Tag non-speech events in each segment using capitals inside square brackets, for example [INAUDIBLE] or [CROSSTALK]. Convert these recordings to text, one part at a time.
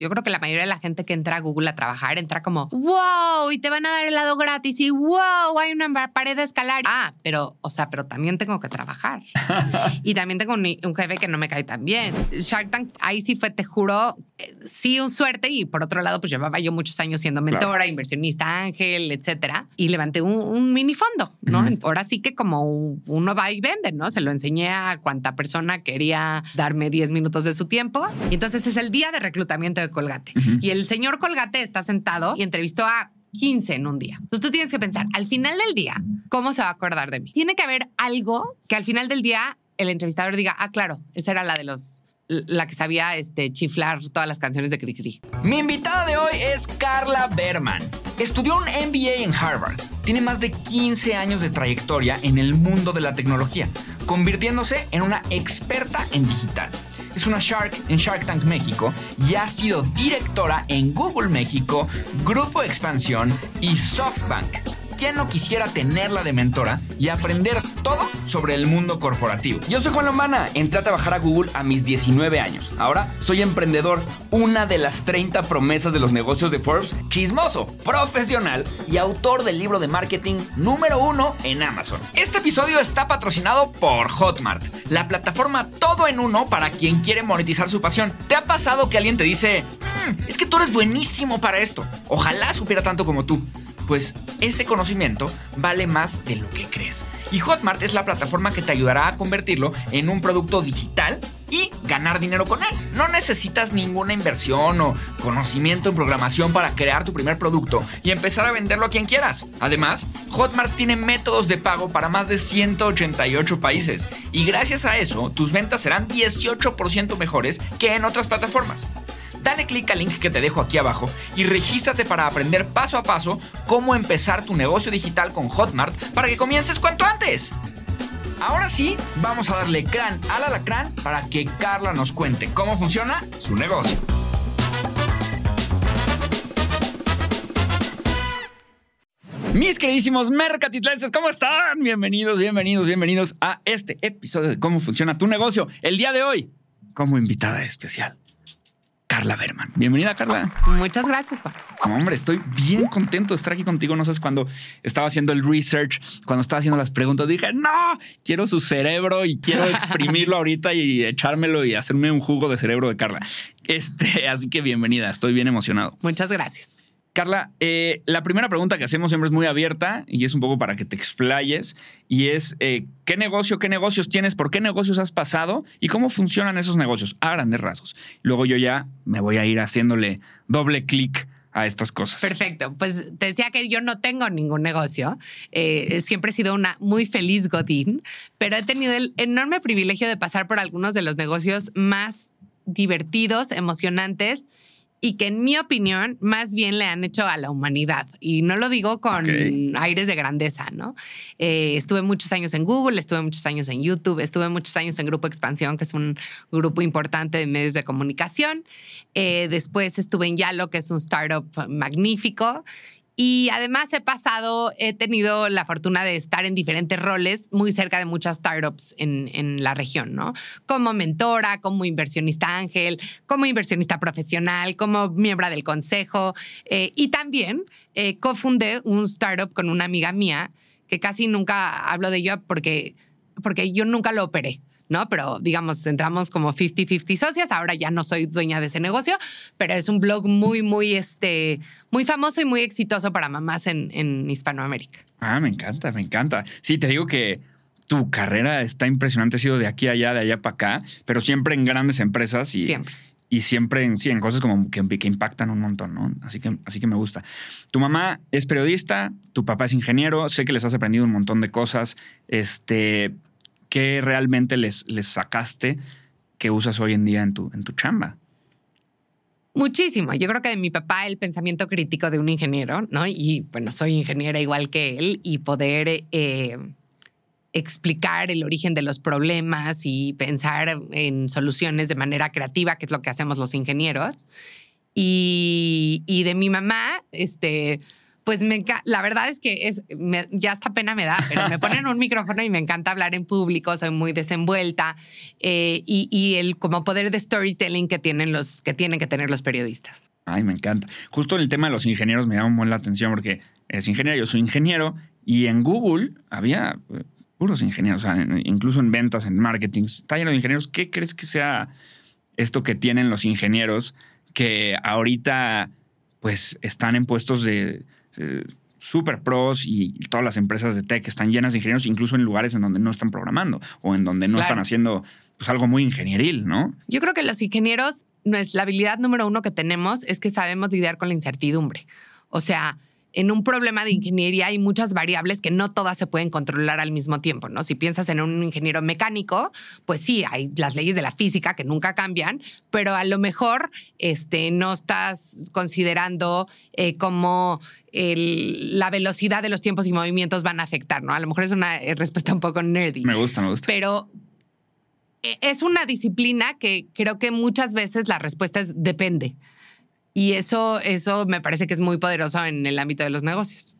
Yo creo que la mayoría de la gente que entra a Google a trabajar entra como, wow, y te van a dar helado gratis y wow, hay una pared de escalar. Ah, pero, o sea, pero también tengo que trabajar. [LAUGHS] y también tengo un, un, jefe que no me cae tan bien. Shark Tank, ahí sí fue, te juro, eh, sí, un suerte. Y por otro lado, pues llevaba yo muchos años siendo mentora, claro. inversionista, ángel, etcétera. Y levanté un, un mini fondo, ¿no? Uh -huh. Ahora sí que como uno va y vende, ¿no? Se lo enseñé a cuanta persona quería darme 10 minutos de su tiempo. Y entonces es el día de reclutamiento de Colgate. Uh -huh. Y el señor Colgate está sentado y entrevistó a 15 en un día. Entonces tú tienes que pensar, al final del día, ¿cómo se va a acordar de mí? Tiene que haber algo que al final del día el entrevistador diga, ah, claro, esa era la de los la que sabía este, chiflar todas las canciones de Cricri. Mi invitada de hoy es Carla Berman. Estudió un MBA en Harvard. Tiene más de 15 años de trayectoria en el mundo de la tecnología, convirtiéndose en una experta en digital es una Shark en Shark Tank México y ha sido directora en Google México, Grupo Expansión y SoftBank. ¿Quién no quisiera tenerla de mentora y aprender todo sobre el mundo corporativo? Yo soy Juan Lombana, entré a trabajar a Google a mis 19 años. Ahora soy emprendedor, una de las 30 promesas de los negocios de Forbes, chismoso, profesional y autor del libro de marketing número uno en Amazon. Este episodio está patrocinado por Hotmart, la plataforma todo en uno para quien quiere monetizar su pasión. ¿Te ha pasado que alguien te dice, mmm, es que tú eres buenísimo para esto? Ojalá supiera tanto como tú pues ese conocimiento vale más de lo que crees. Y Hotmart es la plataforma que te ayudará a convertirlo en un producto digital y ganar dinero con él. No necesitas ninguna inversión o conocimiento en programación para crear tu primer producto y empezar a venderlo a quien quieras. Además, Hotmart tiene métodos de pago para más de 188 países y gracias a eso tus ventas serán 18% mejores que en otras plataformas dale clic al link que te dejo aquí abajo y regístrate para aprender paso a paso cómo empezar tu negocio digital con Hotmart para que comiences cuanto antes. Ahora sí, vamos a darle crán al alacrán para que Carla nos cuente cómo funciona su negocio. Mis queridísimos mercatitlenses, ¿cómo están? Bienvenidos, bienvenidos, bienvenidos a este episodio de cómo funciona tu negocio. El día de hoy, como invitada especial, Carla Berman. Bienvenida, Carla. Muchas gracias, Juan. Hombre, estoy bien contento de estar aquí contigo. No sé, cuando estaba haciendo el research, cuando estaba haciendo las preguntas, dije, no, quiero su cerebro y quiero exprimirlo ahorita y echármelo y hacerme un jugo de cerebro de Carla. Este, así que bienvenida, estoy bien emocionado. Muchas gracias. Carla, eh, la primera pregunta que hacemos siempre es muy abierta y es un poco para que te explayes y es eh, ¿qué negocio, qué negocios tienes, por qué negocios has pasado y cómo funcionan esos negocios a grandes rasgos? Luego yo ya me voy a ir haciéndole doble clic a estas cosas. Perfecto. Pues te decía que yo no tengo ningún negocio. Eh, siempre he sido una muy feliz Godín, pero he tenido el enorme privilegio de pasar por algunos de los negocios más divertidos, emocionantes y que en mi opinión más bien le han hecho a la humanidad. Y no lo digo con okay. aires de grandeza, ¿no? Eh, estuve muchos años en Google, estuve muchos años en YouTube, estuve muchos años en Grupo Expansión, que es un grupo importante de medios de comunicación. Eh, después estuve en Yalo, que es un startup magnífico. Y además he pasado, he tenido la fortuna de estar en diferentes roles muy cerca de muchas startups en, en, la región, ¿no? Como mentora, como inversionista ángel, como inversionista profesional, como miembro del consejo. Eh, y también eh, cofundé un startup con una amiga mía que casi nunca hablo de ello porque, porque yo nunca lo operé. ¿No? Pero digamos, entramos como 50-50 socias. Ahora ya no soy dueña de ese negocio, pero es un blog muy, muy, este, muy famoso y muy exitoso para mamás en, en Hispanoamérica. Ah, me encanta, me encanta. Sí, te digo que tu carrera está impresionante, ha sido de aquí a allá, de allá para acá, pero siempre en grandes empresas y, siempre. y siempre en, sí, en cosas como que, que, impactan un montón, ¿no? Así que, así que me gusta. Tu mamá es periodista, tu papá es ingeniero, sé que les has aprendido un montón de cosas. Este, ¿qué realmente les, les sacaste que usas hoy en día en tu, en tu chamba? Muchísimo. Yo creo que de mi papá el pensamiento crítico de un ingeniero, ¿no? Y bueno, soy ingeniera igual que él y poder eh, explicar el origen de los problemas y pensar en soluciones de manera creativa, que es lo que hacemos los ingenieros. Y, y de mi mamá, este, Pues me la verdad es que es ya hasta pena me da, pero me ponen un micrófono y me encanta hablar en público, soy muy desenvuelta eh, y, y, el como poder de storytelling que tienen los que tienen que tener los periodistas. Ay, me encanta. Justo el tema de los ingenieros me llama muy la atención porque es ingeniero, yo soy ingeniero y en Google había eh, puros ingenieros, incluso en ventas, en marketing, está lleno de ingenieros. ¿Qué crees que sea esto que tienen los ingenieros que ahorita pues están en puestos de super pros y todas las empresas de tech están llenas de ingenieros, incluso en lugares en donde no están programando o en donde no están haciendo pues, algo muy ingenieril, ¿no? Yo creo que los ingenieros, la habilidad número uno que tenemos es que sabemos lidiar con la incertidumbre. O sea, en un problema de ingeniería hay muchas variables que no todas se pueden controlar al mismo tiempo, ¿no? Si piensas en un ingeniero mecánico, pues sí, hay las leyes de la física que nunca cambian, pero a lo mejor este, no estás considerando eh, cómo la velocidad de los tiempos y movimientos van a afectar, ¿no? A lo mejor es una eh, respuesta un poco nerdy. Me gusta, me gusta. Pero eh, es una disciplina que creo que muchas veces la respuesta es depende. Y eso, eso me parece que es muy poderoso en el ámbito de los negocios.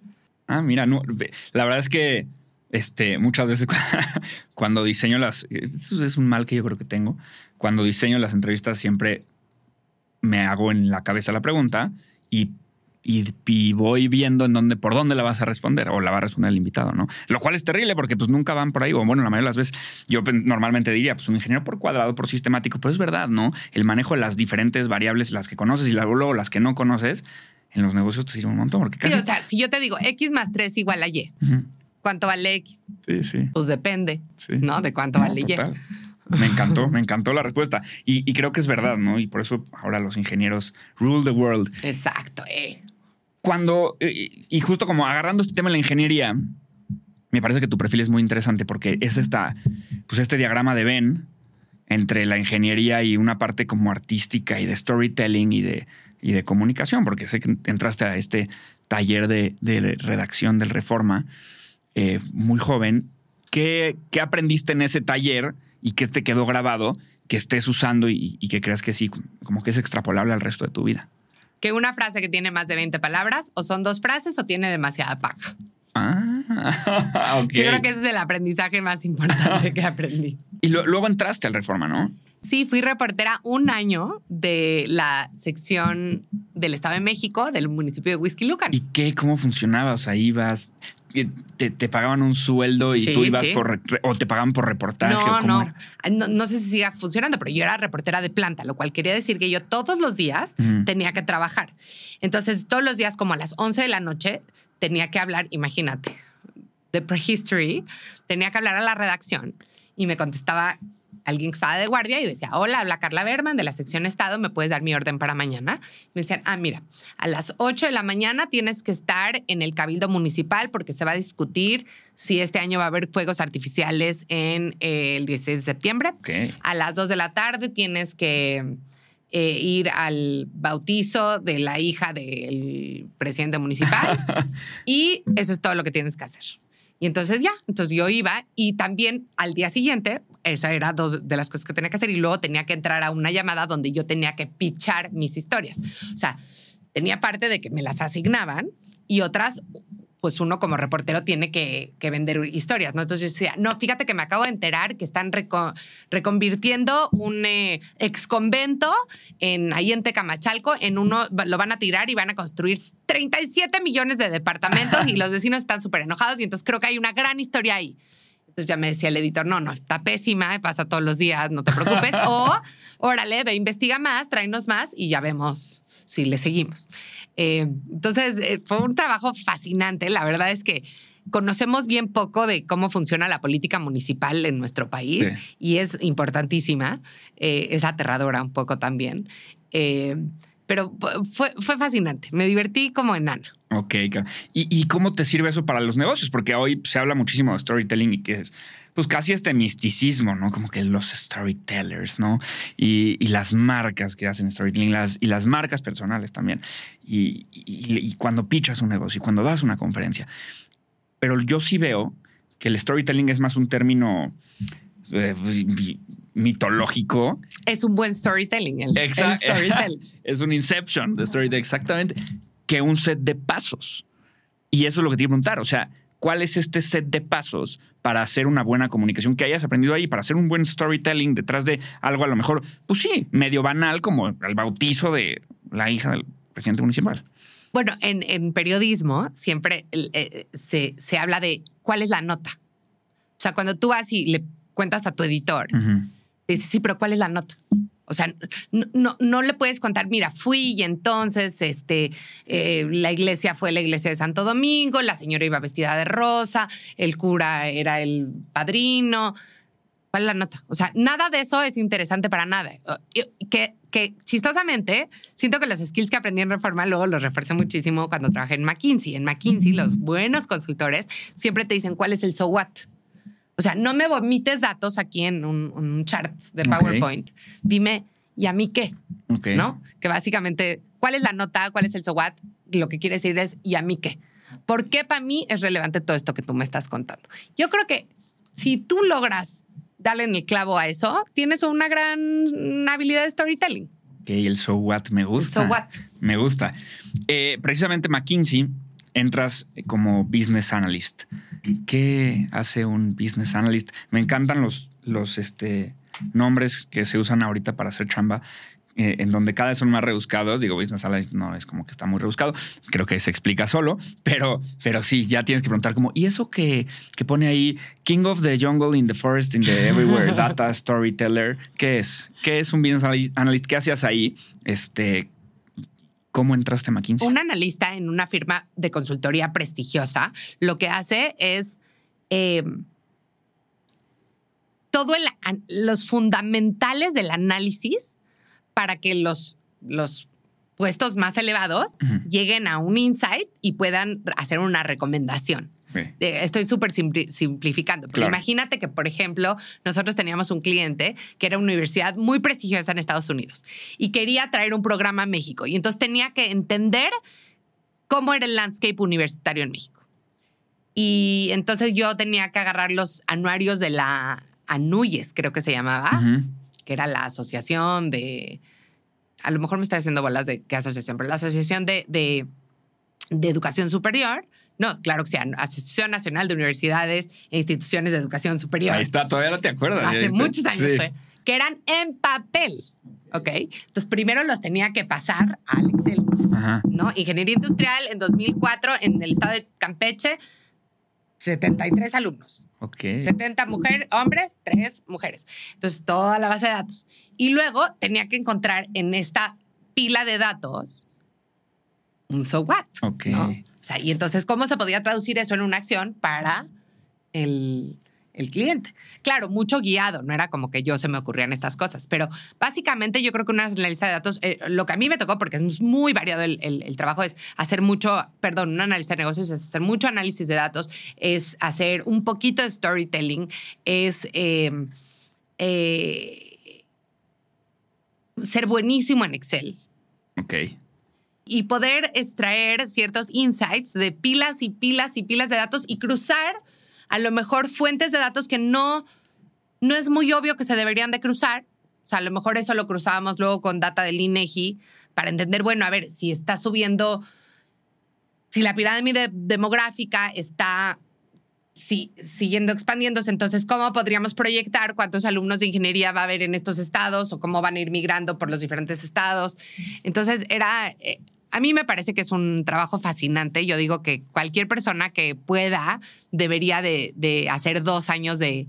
Ah, mira, la verdad es que este, muchas veces [LAUGHS] cuando diseño las, eso es un mal que yo creo que tengo, cuando diseño las entrevistas siempre me hago en la cabeza la pregunta y y, voy viendo en dónde, por dónde la vas a responder o la va a responder el invitado, ¿no? Lo cual es terrible porque pues nunca van por ahí, o bueno, la mayoría de las veces yo normalmente diría, pues un ingeniero por cuadrado, por sistemático, pero es verdad, ¿no? El manejo de las diferentes variables, las que conoces y luego las que no conoces, en los negocios te sirve un montón. Porque Sí, o sea, si yo te digo X más 3 igual a Y, ¿cuánto vale X? Sí, sí. Pues depende, ¿no? De cuánto vale Y. Me encantó, me encantó la respuesta. Y, y, creo que es verdad, ¿no? Y por eso ahora los ingenieros rule the world. Exacto, eh cuando, eh, y justo como agarrando este tema de la ingeniería, me parece que tu perfil es muy interesante porque es esta, pues este diagrama de Ben entre la ingeniería y una parte como artística y de storytelling y de, y de comunicación, porque sé que entraste a este taller de, redacción del Reforma eh, muy joven. ¿Qué, ¿Qué, aprendiste en ese taller y qué te quedó grabado que estés usando y que creas que sí, como que es extrapolable al resto de tu vida? Que una frase que tiene más de 20 palabras o son dos frases o tiene demasiada paja. Ah, [LAUGHS] ok. Yo creo que ese es el aprendizaje más importante que aprendí. [LAUGHS] Y luego entraste al Reforma, ¿no? Sí, fui reportera un año de la sección del Estado de México, del municipio de Whisky Lucan. ¿Y qué? ¿Cómo funcionaba? O sea, ibas, te, pagaban un sueldo y tú ibas por, o te pagaban por reportaje. No, no. no, no. sé si siga funcionando, pero yo era reportera de planta, lo cual quería decir que yo todos los días tenía que trabajar. Entonces, todos los días, como a las 11 de la noche, tenía que hablar, imagínate, de prehistory, tenía que hablar a la redacción y me contestaba alguien que estaba de guardia y decía, hola, habla Carla Berman de la sección Estado, ¿me puedes dar mi orden para mañana? Me decían, ah, mira, a las 8 de la mañana tienes que estar en el Cabildo Municipal porque se va a discutir si este año va a haber fuegos artificiales en eh, el 16 de septiembre. A las 2 de la tarde tienes que... Eh, ir al bautizo de la hija del presidente municipal [LAUGHS] y eso es todo lo que tienes que hacer. Y entonces ya, entonces yo iba y también al día siguiente, esa era dos de las cosas que tenía que hacer y luego tenía que entrar a una llamada donde yo tenía que pichar mis historias. O sea, tenía parte de que me las asignaban y otras pues uno como reportero tiene que, vender historias, ¿no? Entonces yo decía, no, fíjate que me acabo de enterar que están reconvirtiendo un eh, ex en, ahí en Tecamachalco, en uno, lo van a tirar y van a construir 37 millones de departamentos y los vecinos están súper enojados y entonces creo que hay una gran historia ahí. Entonces ya me decía el editor, no, no, está pésima, pasa todos los días, no te preocupes. o, [LAUGHS] órale, ve, investiga más, tráenos más y ya vemos si le seguimos. Eh, entonces, eh, fue un trabajo fascinante. La verdad es que conocemos bien poco de cómo funciona la política municipal en nuestro país y es importantísima. Eh, es aterradora un poco también. pero fue, fue fascinante. Me divertí como enana. Ok. ¿Y, ¿Y cómo te sirve eso para los negocios? Porque hoy se habla muchísimo de storytelling y que es pues casi este misticismo, ¿no? Como que los storytellers, ¿no? Y, las marcas que hacen storytelling las, y las marcas personales también. Y, cuando pichas un negocio y cuando das una conferencia. Pero yo sí veo que el storytelling es más un término eh, pues, mitológico. Es un buen storytelling. El, [LAUGHS] es un inception de storytelling, exactamente. Que un set de pasos. Y eso es lo que te quiero preguntar. O sea, ¿cuál es este set de pasos para hacer una buena comunicación que hayas aprendido ahí, para hacer un buen storytelling detrás de algo a lo mejor, pues sí, medio banal como el bautizo de la hija del presidente municipal? Bueno, en, periodismo siempre eh, se, se, habla de cuál es la nota. O sea, cuando tú vas y le cuentas a tu editor, dices, sí, pero ¿cuál es la nota? O sea, no, no, le puedes contar, mira, fui y entonces este, eh, la iglesia fue la iglesia de Santo Domingo, la señora iba vestida de rosa, el cura era el padrino. ¿Cuál es la nota? O sea, nada de eso es interesante para nada. Que, que chistosamente, siento que los skills que aprendí en Reforma luego los refuercé muchísimo cuando trabajé en McKinsey. En McKinsey, los buenos consultores siempre te dicen cuál es el so what. O sea, no me vomites datos aquí en un, chart de PowerPoint. Dime, ¿y a mí qué? ¿No? Que básicamente, ¿cuál es la nota? ¿Cuál es el so what? Lo que quiere decir es, ¿y a mí qué? ¿Por qué para mí es relevante todo esto que tú me estás contando? Yo creo que si tú logras darle en el clavo a eso, tienes una gran habilidad de storytelling. Ok, el so what me gusta. so what. Me gusta. Eh, precisamente McKinsey entras como business analyst. ¿Qué hace un business analyst? Me encantan los, los este, nombres que se usan ahorita para hacer chamba. Eh, en donde cada vez son más rebuscados. Digo, Business Analyst no es como que está muy rebuscado. Creo que se explica solo, pero, pero sí, ya tienes que preguntar como, ¿y eso que, que pone ahí King of the Jungle in the Forest, in the Everywhere, [LAUGHS] Data Storyteller? ¿Qué es? ¿Qué es un Business Analyst? ¿Qué hacías ahí? Este, ¿Cómo entraste a McKinsey? Un analista en una firma de consultoría prestigiosa lo que hace es eh, todo los fundamentales del análisis para que los, los puestos más elevados lleguen a un insight y puedan hacer una recomendación. Estoy súper simplificando. Pero imagínate que, por ejemplo, nosotros teníamos un cliente que era una universidad muy prestigiosa en Estados Unidos y quería traer un programa a México. Y entonces tenía que entender cómo era el landscape universitario en México. Y entonces yo tenía que agarrar los anuarios de la ANUYES, creo que se llamaba, que era la asociación de. A lo mejor me está haciendo bolas de qué asociación, pero la asociación de, de, de educación superior no, claro que sí, Asociación Nacional de Universidades e Instituciones de Educación Superior. Ahí está, todavía no te acuerdas. Hace muchos años fue. Que eran en papel. ¿Ok? Entonces, primero los tenía que pasar al Excel. ¿No? Ingeniería Industrial en 2004 en el estado de Campeche, 73 alumnos. Ok. 70 mujeres, hombres, 3 mujeres. Entonces, toda la base de datos. Y luego tenía que encontrar en esta pila de datos un so what. Ok. O sea, y entonces, ¿cómo se podía traducir eso en una acción para el, cliente? Claro, mucho guiado, no era como que yo se me ocurrían estas cosas, pero básicamente yo creo que una analista de datos, eh, lo que a mí me tocó, porque es muy variado el, trabajo, es hacer mucho, perdón, un analista de negocios es hacer mucho análisis de datos, es hacer un poquito de storytelling, es... Em, eh, ser buenísimo en Excel. Ok y poder extraer ciertos insights de pilas y pilas y pilas de datos y cruzar a lo mejor fuentes de datos que no, no es muy obvio que se deberían de cruzar. O sea, a lo mejor eso lo cruzábamos luego con data del INEGI para entender, bueno, a ver, si está subiendo, si la pirámide demográfica está siguiendo expandiéndose, entonces, ¿cómo podríamos proyectar cuántos alumnos de ingeniería va a haber en estos estados o cómo van a ir migrando por los diferentes estados? Entonces, era, eh, a mí me parece que es un trabajo fascinante. Yo digo que cualquier persona que pueda debería de, hacer dos años de,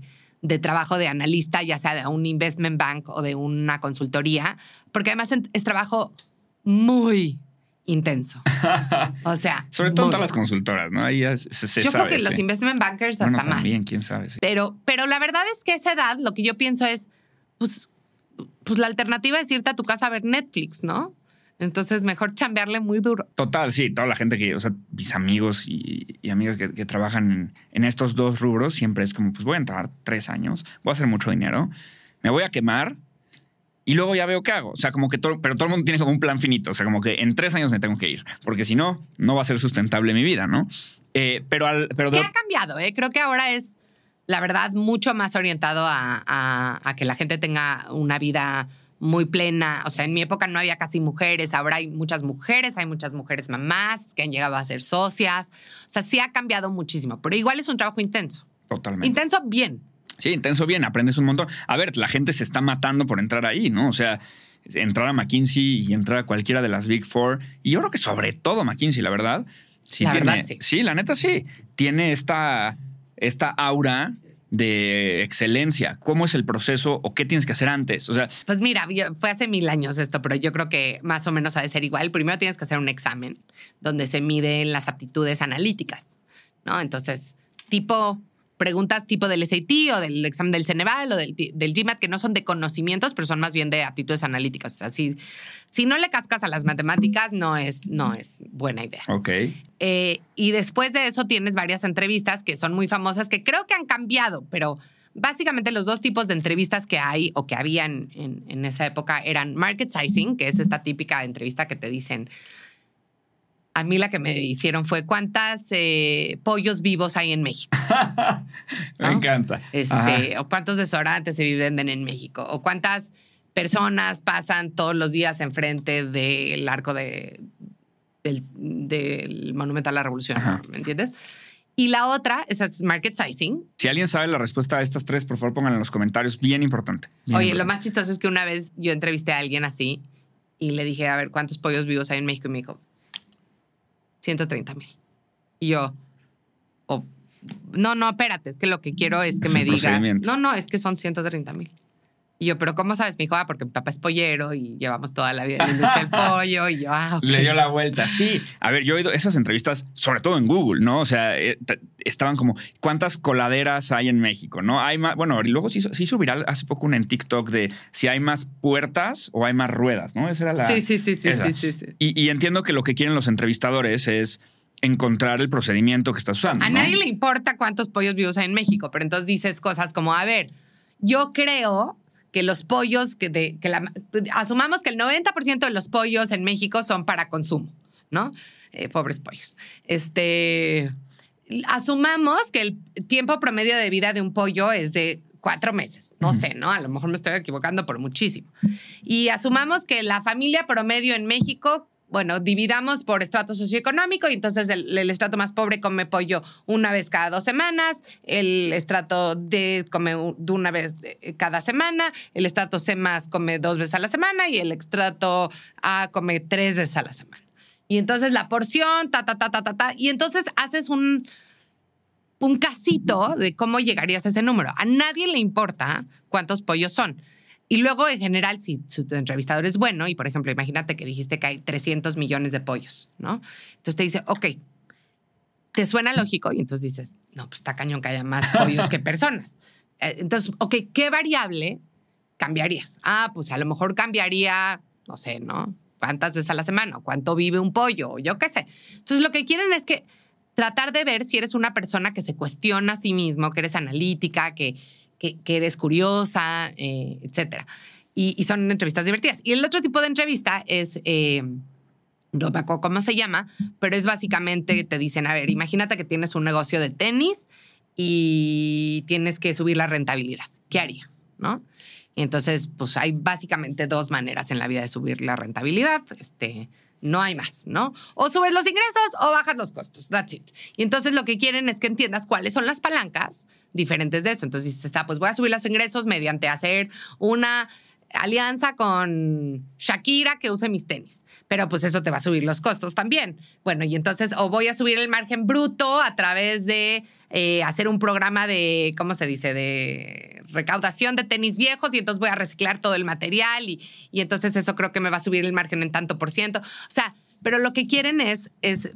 trabajo de analista, ya sea de un investment bank o de una consultoría, porque además es trabajo muy intenso. [LAUGHS] O sea. Sobre todo todas las consultoras, ¿no? Ahí se, Yo creo que los investment bankers hasta más. También, quién sabe. Pero, pero la verdad es que a esa edad lo que yo pienso es, pues, pues la alternativa es irte a tu casa a ver Netflix, ¿no? Entonces, mejor chambearle muy duro. Total, sí, toda la gente que, o sea, mis amigos y, amigas que, trabajan en, estos dos rubros, siempre es como, pues voy a entrar tres años, voy a hacer mucho dinero, me voy a quemar y luego ya veo qué hago. O sea, como que todo, pero todo el mundo tiene como un plan finito. O sea, como que en tres años me tengo que ir, porque si no, no va a ser sustentable mi vida, ¿no? Eh, pero al, pero ¿Qué ha cambiado? Eh? Creo que ahora es, la verdad, mucho más orientado a, a que la gente tenga una vida muy plena. O sea, en mi época no había casi mujeres, ahora hay muchas mujeres, hay muchas mujeres mamás que han llegado a ser socias. O sea, sí ha cambiado muchísimo, pero igual es un trabajo intenso. Totalmente. Intenso, bien. Sí, intenso bien, aprendes un montón. A ver, la gente se está matando por entrar ahí, ¿no? O sea, entrar a McKinsey y entrar a cualquiera de las Big Four. Y yo creo que sobre todo McKinsey, la verdad. Sí, La tiene, verdad, sí. sí, la neta sí. Tiene esta, esta aura de excelencia. ¿Cómo es el proceso o qué tienes que hacer antes? O sea, Pues mira, fue hace mil años esto, pero yo creo que más o menos ha de ser igual. Primero tienes que hacer un examen donde se miden las aptitudes analíticas, ¿no? Entonces, tipo preguntas tipo del SAT o del examen del Ceneval o del, del GMAT, que no son de conocimientos, pero son más bien de aptitudes analíticas. O sea, si, si no le cascas a las matemáticas, no es, no es buena idea. ok. Eh, y después de eso tienes varias entrevistas que son muy famosas, que creo que han cambiado, pero básicamente los dos tipos de entrevistas que hay o que habían en, en esa época eran market sizing, que es esta típica entrevista que te dicen, a mí la que me hicieron fue cuántas eh, pollos vivos hay en México, [LAUGHS] Me ¿no? encanta. Este, o cuántos desodorantes se venden en México, o cuántas personas pasan todos los días enfrente del arco de, del, del Monumento a la Revolución, Ajá. ¿me entiendes? Y la otra, esa es market sizing. Si alguien sabe la respuesta a estas tres, por favor pónganla en los comentarios. Bien importante. Bien Oye, lo importante. más chistoso es que una vez yo entrevisté a alguien así y le dije, a ver, ¿cuántos pollos vivos hay en México? Y me dijo, 130 mil. Y yo, "Oh, no, no, espérate, es que lo que quiero es que Es me digas. No, no, es que son 130 mil. Y yo, ¿pero cómo sabes? Me dijo, ah, porque mi papá es pollero y llevamos toda la vida en del [LAUGHS] pollo. Y yo, ah, ok. Le dio la vuelta. Sí. A ver, yo he oído esas entrevistas, sobre todo en Google, ¿no? O sea, eh, estaban como, ¿cuántas coladeras hay en México? ¿No? Hay más. Bueno, y luego hizo, se hizo viral hace poco una en TikTok de si hay más puertas o hay más ruedas, ¿no? Esa era la. Sí, sí, sí, sí, sí, sí, sí. Y, y entiendo que lo que quieren los entrevistadores es encontrar el procedimiento que estás usando. A ¿no? nadie le importa cuántos pollos vivos hay en México, pero entonces dices cosas como, a ver, yo creo que los pollos, que, de, que la, asumamos que el 90% de los pollos en México son para consumo, ¿no? Eh, pobres pollos. Este, asumamos que el tiempo promedio de vida de un pollo es de cuatro meses. No sé, ¿no? A lo mejor me estoy equivocando por muchísimo. Y asumamos que la familia promedio en México, bueno, dividamos por estrato socioeconómico y entonces el, estrato más pobre come pollo una vez cada dos semanas, el estrato D come una vez eh, cada semana, el estrato C más come dos veces a la semana y el estrato A come tres veces a la semana. Y entonces la porción, ta, ta, ta, ta, ta, ta, y entonces haces un, un casito de cómo llegarías a ese número. A nadie le importa cuántos pollos son. Y luego, en general, si su entrevistador es bueno, y por ejemplo, imagínate que dijiste que hay 300 millones de pollos, ¿no? Entonces te dice, ok, ¿te suena lógico? Y entonces dices, no, pues está cañón que haya más [LAUGHS] pollos que personas. Eh, Entonces, ok, ¿qué variable cambiarías? Ah, pues a lo mejor cambiaría, no sé, ¿no? ¿Cuántas veces a la semana? ¿O ¿Cuánto vive un pollo? O yo qué sé. Entonces, lo que quieren es que tratar de ver si eres una persona que se cuestiona a sí mismo, que eres analítica, que, que, que eres curiosa, eh, etcétera. Y, son entrevistas divertidas. Y el otro tipo de entrevista es, eh, no me acuerdo cómo se llama, pero es básicamente, te dicen, a ver, imagínate que tienes un negocio de tenis y tienes que subir la rentabilidad. ¿Qué harías? ¿No? Y entonces, pues hay básicamente dos maneras en la vida de subir la rentabilidad. Este, no hay más, ¿no? O subes los ingresos o bajas los costos. That's it. Y entonces lo que quieren es que entiendas cuáles son las palancas diferentes de eso. Entonces dices, ah, pues voy a subir los ingresos mediante hacer una alianza con Shakira que use mis tenis. Pero pues eso te va a subir los costos también. Bueno, y entonces o voy a subir el margen bruto a través de eh, hacer un programa de, ¿cómo se dice? De recaudación de tenis viejos y entonces voy a reciclar todo el material y, y entonces eso creo que me va a subir el margen en tanto por ciento. O sea, pero lo que quieren es, es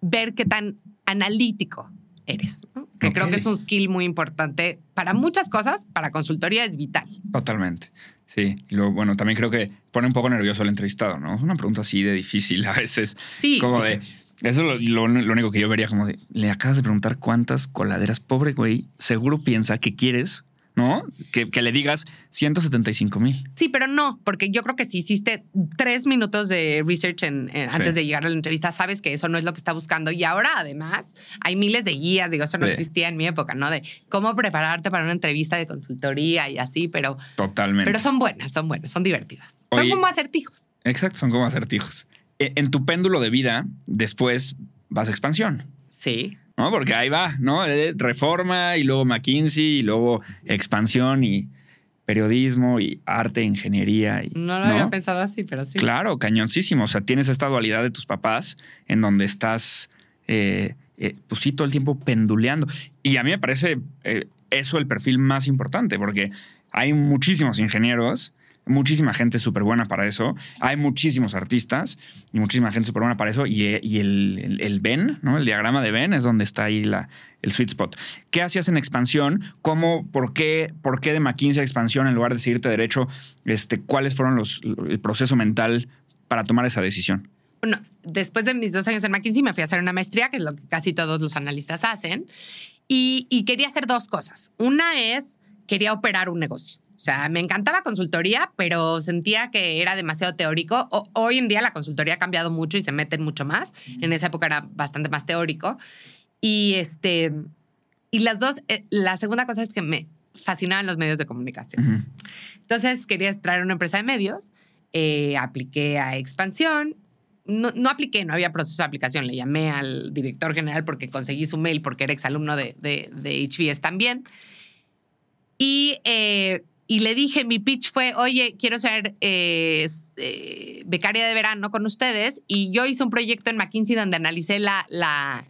ver qué tan analítico eres. ¿no? Que creo que es un skill muy importante para muchas cosas, para consultoría es vital. Totalmente. Sí. Y luego, bueno, también creo que pone un poco nervioso al entrevistado, ¿no? Es una pregunta así de difícil [LAUGHS] a veces. Sí, como sí. de. Eso es lo, lo- lo único que yo vería como de. Le acabas de preguntar cuántas coladeras. Pobre güey, seguro piensa que quieres ¿no? Que, que le digas 175 mil. Sí, pero no, porque yo creo que si hiciste tres minutos de research en, en- Sí. antes de llegar a la entrevista, sabes que eso no es lo que está buscando. Y ahora, además, hay miles de guías. Digo, eso no Sí. existía en mi época, ¿no? De cómo prepararte para una entrevista de consultoría y así, pero, Totalmente. pero son buenas, son buenas, son divertidas. son como acertijos. Exacto, son como acertijos. E- En tu péndulo de vida, después vas a expansión. Sí. ¿No? Porque ahí va, ¿no? Eh, Reforma y luego McKinsey y luego expansión y periodismo y arte, ingeniería. Y, No lo había pensado así, pero sí. Claro, cañoncísimo. O sea, tienes esta dualidad de tus papás en donde estás, eh, eh, pues sí, todo el tiempo penduleando. Y a mí me parece eh, eso el perfil más importante, porque hay muchísimos ingenieros, muchísima gente súper buena para eso, hay muchísimos artistas y muchísima gente súper buena para eso, y, eh, y el, el, el Venn, ¿no? El diagrama de Venn es donde está ahí la, el sweet spot. ¿Qué hacías en expansión? ¿Cómo, por qué, por qué de McKinsey a expansión en lugar de seguirte derecho? Este, ¿Cuáles fueron los, el proceso mental para tomar esa decisión? Bueno, después de mis dos años en McKinsey me fui a hacer una maestría, que es lo que casi todos los analistas hacen, y, y quería hacer dos cosas. Una es, quería operar un negocio. O sea, me encantaba consultoría, pero sentía que era demasiado teórico. O- hoy en día la consultoría ha cambiado mucho y se meten mucho más. En esa época era bastante más teórico. Y este, y las dos, eh, la segunda cosa es que me fascinaban los medios de comunicación. Entonces quería traer una empresa de medios, eh, apliqué a expansión. No, no apliqué, no había proceso de aplicación. Le llamé al director general porque conseguí su mail porque era exalumno de, de, de HBS también. Y, eh, y le dije, mi pitch fue, oye, quiero ser eh, eh, becaria de verano con ustedes. Y yo hice un proyecto en McKinsey donde analicé la, la,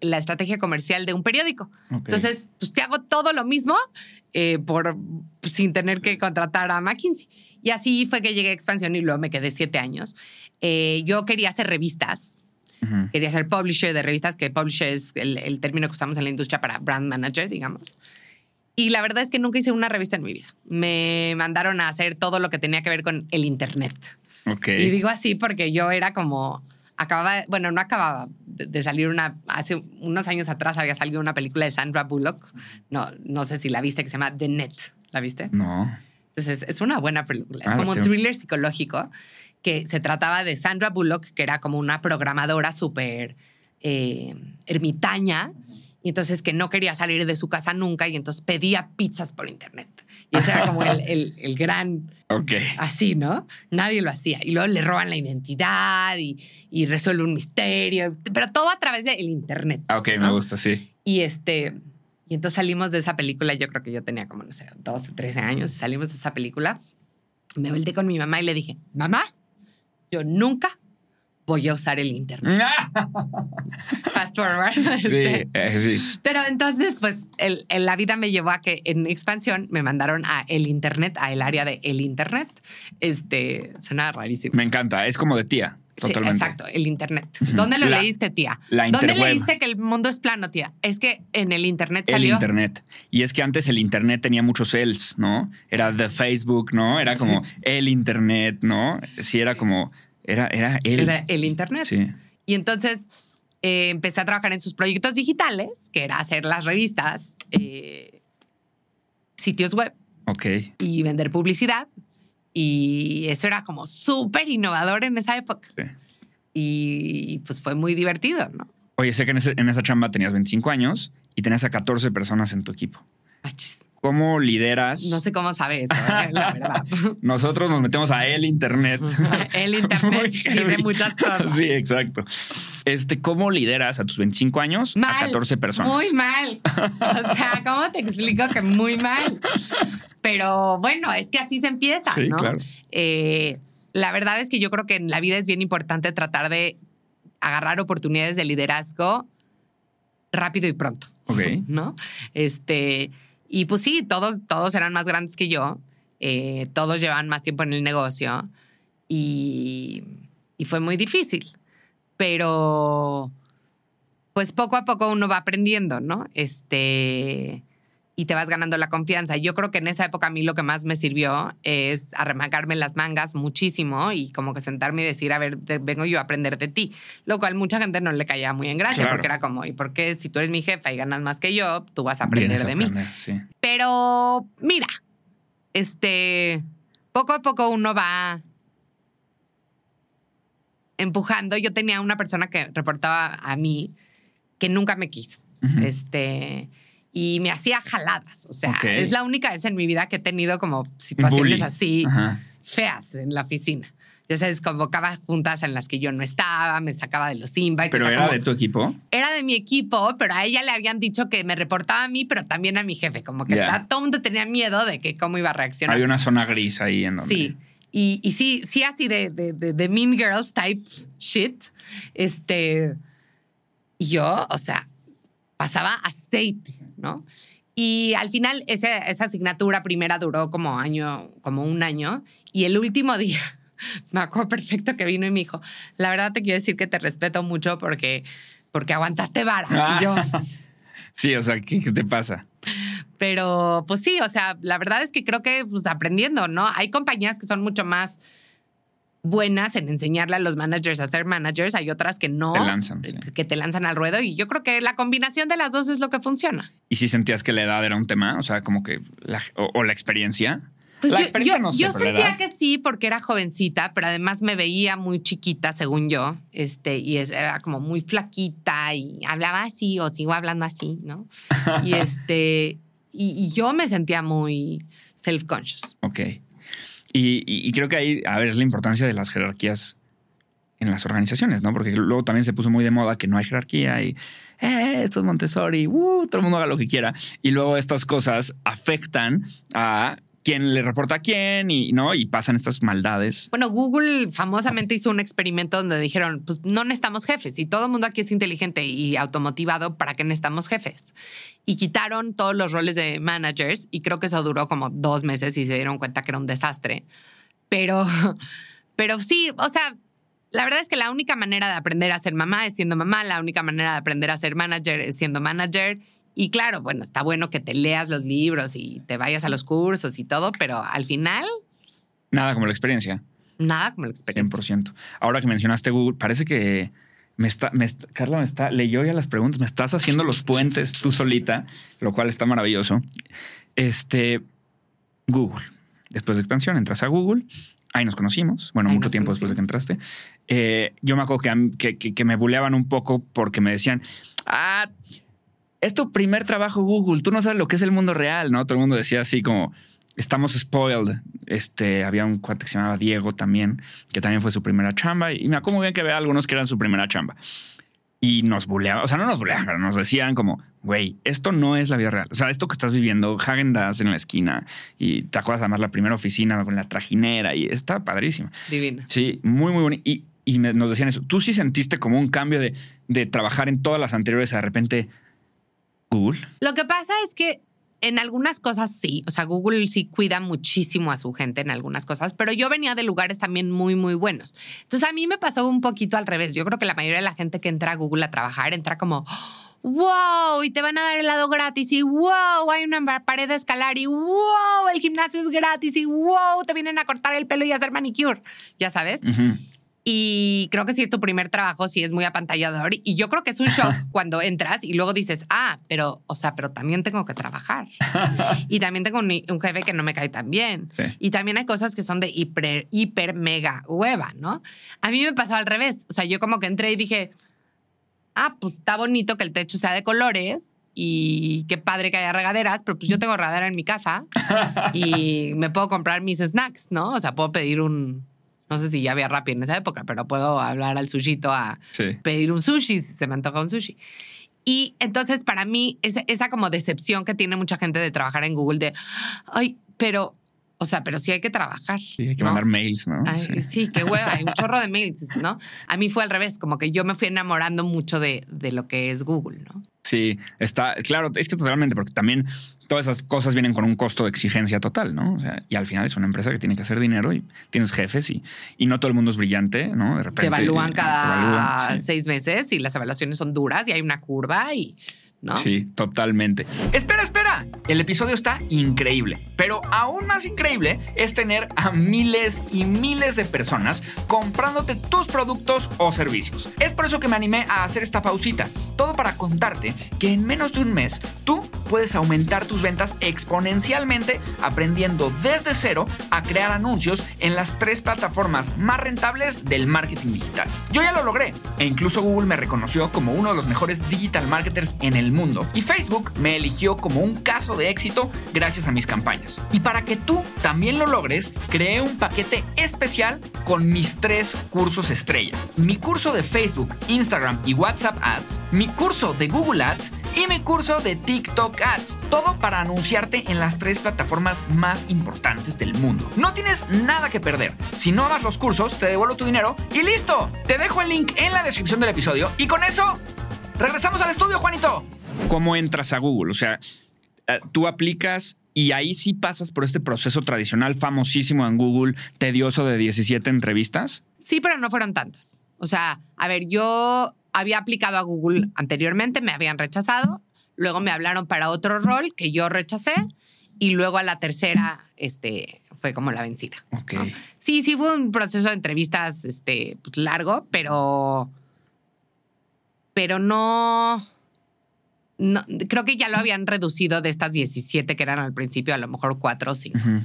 la estrategia comercial de un periódico. Ok. Entonces, pues te hago todo lo mismo eh, por, sin tener que contratar a McKinsey. Y así fue que llegué a Expansión y luego me quedé siete años. Eh, yo quería hacer revistas, quería ser publisher de revistas, que publisher es el, el término que usamos en la industria para brand manager, digamos. Y la verdad es que nunca hice una revista en mi vida. Me mandaron a hacer todo lo que tenía que ver con el Internet. Ok. Y digo así porque yo era como, acababa, bueno, no acababa de, salir una, hace unos años atrás había salido una película de Sandra Bullock, no, no sé si la viste, que se llama The Net, ¿la viste? No. Entonces es una buena película, es Ah, como un thriller psicológico que se trataba de Sandra Bullock, que era como una programadora súper eh, ermitaña, y entonces que no quería salir de su casa nunca, y entonces pedía pizzas por internet. Y ese era como el, [LAUGHS] el- el gran Ok. así, ¿no? Nadie lo hacía. Y luego le roban la identidad y, y resuelve un misterio, pero todo a través del Internet. Ok, me ¿no? gusta, sí. Y este. Y entonces salimos de esa película, yo creo que yo tenía como, no sé, 12, 13 años, salimos de esa película. Me volteé con mi mamá y le dije, mamá, yo nunca voy a usar el Internet. [LAUGHS] Fast forward. sí, este, eh, sí. pero entonces, pues, el, el- la vida me llevó a que en expansión me mandaron a el Internet, a el área de el Internet. Este, suena rarísimo. Me encanta. Es como de tía. Sí, Totalmente. exacto, el Internet. ¿Dónde lo La- leíste, tía? la ¿Dónde leíste que el mundo es plano, tía? Es que en el Internet El salió. internet. Y es que antes el internet tenía muchos els, ¿no? Era the Facebook, ¿no? Era como el internet, ¿no? Sí, era como. Era, era el. Era el Internet. Sí. Y entonces eh, empecé a trabajar en sus proyectos digitales, que era hacer las revistas, eh, sitios web Ok. y vender publicidad. Y eso era como súper innovador en esa época. Sí. Y pues fue muy divertido, ¿no? Oye, sé que en, ese- en esa chamba tenías 25 años y tenías a 14 personas en tu equipo. Achis. ¿Cómo lideras? No sé cómo sabe eso, eh, la verdad. [LAUGHS] Nosotros nos metemos a el internet. [LAUGHS] El [LAUGHS] internet dice muchas cosas. Sí, exacto. Este, ¿cómo lideras a tus 25 años Mal. a 14 personas? Muy mal. O sea, ¿cómo te explico que muy mal? Pero bueno, es que así se empieza, Sí, ¿no? claro. Eh, la verdad es que yo creo que en la vida es bien importante tratar de agarrar oportunidades de liderazgo rápido y pronto, Ok. ¿no? Este, y pues sí, todos, todos eran más grandes que yo, eh, todos llevan más tiempo en el negocio y, y fue muy difícil, pero pues poco a poco uno va aprendiendo, ¿no? Este, y te vas ganando la confianza. Yo creo que en esa época a mí lo que más me sirvió es arremangarme las mangas muchísimo y como que sentarme y decir, a ver, vengo yo a aprender de ti. Lo cual mucha gente no le caía muy en gracia porque era como, ¿y por qué si tú eres mi jefa y ganas más que yo, tú vas a aprender de mí? Pero mira, este, poco a poco uno va empujando. Yo tenía una persona que reportaba a mí que nunca me quiso. Este y me hacía jaladas. O sea, es la única vez en mi vida que he tenido como situaciones así feas en la oficina. Ya sabes, convocaba juntas en las que yo no estaba, me sacaba de los invites. ¿Pero era de tu equipo? Era de mi equipo, pero a ella le habían dicho que me reportaba a mí, pero también a mi jefe. Como que todo el mundo tenía miedo de que cómo iba a reaccionar. Había una zona gris ahí en donde... Sí. Y, y sí, sí así de, de, de, Mean Girls type shit. Este... Y yo, o sea, pasaba aceite, ¿no? Y al final esa, esa asignatura primera duró como año, como un año. Y el último [LAUGHS] día, me acuerdo perfecto que vino y me dijo, la verdad te quiero decir que te respeto mucho porque, porque aguantaste vara. Y yo, [LAUGHS] sí, o sea, ¿qué, te pasa? Pero pues sí, o sea, la verdad es que creo que pues aprendiendo, ¿no? Hay compañías que son mucho más buenas en enseñarle a los managers a ser managers, hay otras que no, que te lanzan al ruedo y yo creo que la combinación de las dos es lo que funciona. ¿Y si sentías que la edad era un tema? O sea, como que, la, o, la experiencia. Pues la yo, experiencia no sé, yo sentía que sí porque era jovencita, pero además me veía muy chiquita, según yo, este, y era como muy flaquita y hablaba así o sigo hablando así, ¿no? [LAUGHS] y este, y, y yo me sentía muy self-conscious. Ok. Y, creo que ahí, a ver, es la importancia de las jerarquías en las organizaciones, ¿no? Porque luego también se puso muy de moda que no hay jerarquía y eh, esto es Montessori, uh, todo el mundo haga lo que quiera. Y luego estas cosas afectan a quién le reporta a quién y no y pasan estas maldades. Bueno, Google famosamente hizo un experimento donde dijeron, pues no necesitamos jefes y todo el mundo aquí es inteligente y automotivado para que necesitamos jefes. Y quitaron todos los roles de managers y creo que eso duró como dos meses y se dieron cuenta que era un desastre. Pero, [LAUGHS] pero sí, o sea, la verdad es que la única manera de aprender a ser mamá es siendo mamá, la única manera de aprender a ser manager es siendo manager y claro, bueno, está bueno que te leas los libros y te vayas a los cursos y todo, pero al final... Nada como la experiencia. Nada como la experiencia. 100%. Ahora que mencionaste Google, parece que me está, Carla me está, leyó ya las preguntas, me estás haciendo los puentes tú solita, lo cual está maravilloso. Este, Google. Después de expansión, entras a Google, ahí nos conocimos, bueno, mucho tiempo después de que entraste. Eh, yo me acuerdo que, que, que, me buleaban un poco porque me decían, ah, es tu primer trabajo Google, tú no sabes lo que es el mundo real, ¿no? Todo el mundo decía así como, estamos spoiled. Este, había un cuate que se llamaba Diego también, que también fue su primera chamba, y me acuerdo bien que vea algunos que eran su primera chamba. Y nos buleaban, o sea, no nos buleaban, nos decían como, güey, esto no es la vida real. O sea, esto que estás viviendo, Hagen Dazs en la esquina, y te acuerdas además la primera oficina con la trajinera, y está padrísimo. Divino. Sí, muy, muy bonito. Y, y nos decían eso. ¿Tú sí sentiste como un cambio de, de trabajar en todas las anteriores de repente Google? Lo que pasa es que en algunas cosas sí, o sea, Google sí cuida muchísimo a su gente en algunas cosas, pero yo venía de lugares también muy, muy buenos. Entonces a mí me pasó un poquito al revés. Yo creo que la mayoría de la gente que entra a Google a trabajar entra como, wow, y te van a dar helado gratis, y wow, hay una pared de escalar, y wow, el gimnasio es gratis, y wow, te vienen a cortar el pelo y a hacer manicure, ya sabes. Y creo que si es tu primer trabajo, sí es muy apantallador. Y yo creo que es un shock [LAUGHS] cuando entras y luego dices, ah, pero, o sea, pero también tengo que trabajar. [LAUGHS] y también tengo un, jefe que no me cae tan bien. Y también hay cosas que son de hiper, hiper, mega hueva, ¿no? A mí me pasó al revés. O sea, yo como que entré y dije, ah, pues está bonito que el techo sea de colores y qué padre que haya regaderas, pero pues yo tengo regadera en mi casa [LAUGHS] y me puedo comprar mis snacks, ¿no? O sea, puedo pedir un no sé si ya había Rappi en esa época, pero puedo hablar al sushito a pedir un sushi si se me antoja un sushi. Y entonces para mí esa, esa como decepción que tiene mucha gente de trabajar en Google de, ay, pero o sea, pero sí hay que trabajar. Sí, hay que mandar mails, ¿no? sí. qué hueva, hay un chorro de mails, ¿no? A mí fue al revés, como que yo me fui enamorando mucho de, de lo que es Google, ¿no? Sí, está, claro, es que totalmente, porque también todas esas cosas vienen con un costo de exigencia total, ¿no? O sea, y al final es una empresa que tiene que hacer dinero y tienes jefes y, y no todo el mundo es brillante, ¿no? De repente. Te evalúan cada seis meses y las evaluaciones son duras y hay una curva y ¿no? Sí, totalmente. Espera, espera. El episodio está increíble, pero aún más increíble es tener a miles y miles de personas comprándote tus productos o servicios. Es por eso que me animé a hacer esta pausita. Todo para contarte que en menos de un mes tú puedes aumentar tus ventas exponencialmente aprendiendo desde cero a crear anuncios en las tres plataformas más rentables del marketing digital. Yo ya lo logré e incluso Google me reconoció como uno de los mejores digital marketers en el mundo y Facebook me eligió como un caso de éxito gracias a mis campañas. Y para que tú también lo logres, creé un paquete especial con mis tres cursos estrella. Mi curso de Facebook, Instagram y WhatsApp Ads, mi curso de Google Ads y mi curso de TikTok Ads. Todo para anunciarte en las tres plataformas más importantes del mundo. No tienes nada que perder. Si no hagas los cursos, te devuelvo tu dinero y listo. Te dejo el link en la descripción del episodio y con eso, regresamos al estudio, Juanito. ¿Cómo entras a Google? O sea, tú aplicas y ahí sí pasas por este proceso tradicional famosísimo en Google, tedioso de 17 entrevistas. Sí, pero no fueron tantas. O sea, a ver, yo había aplicado a Google anteriormente, me habían rechazado, luego me hablaron para otro rol que yo rechacé y luego a la tercera, este, fue como la vencida. Ok. ¿no? Sí, sí fue un proceso de entrevistas, este, pues largo, pero, pero no, no, creo que ya lo habían reducido de estas 17 que eran al principio, a lo mejor 4 o 5. Ujú.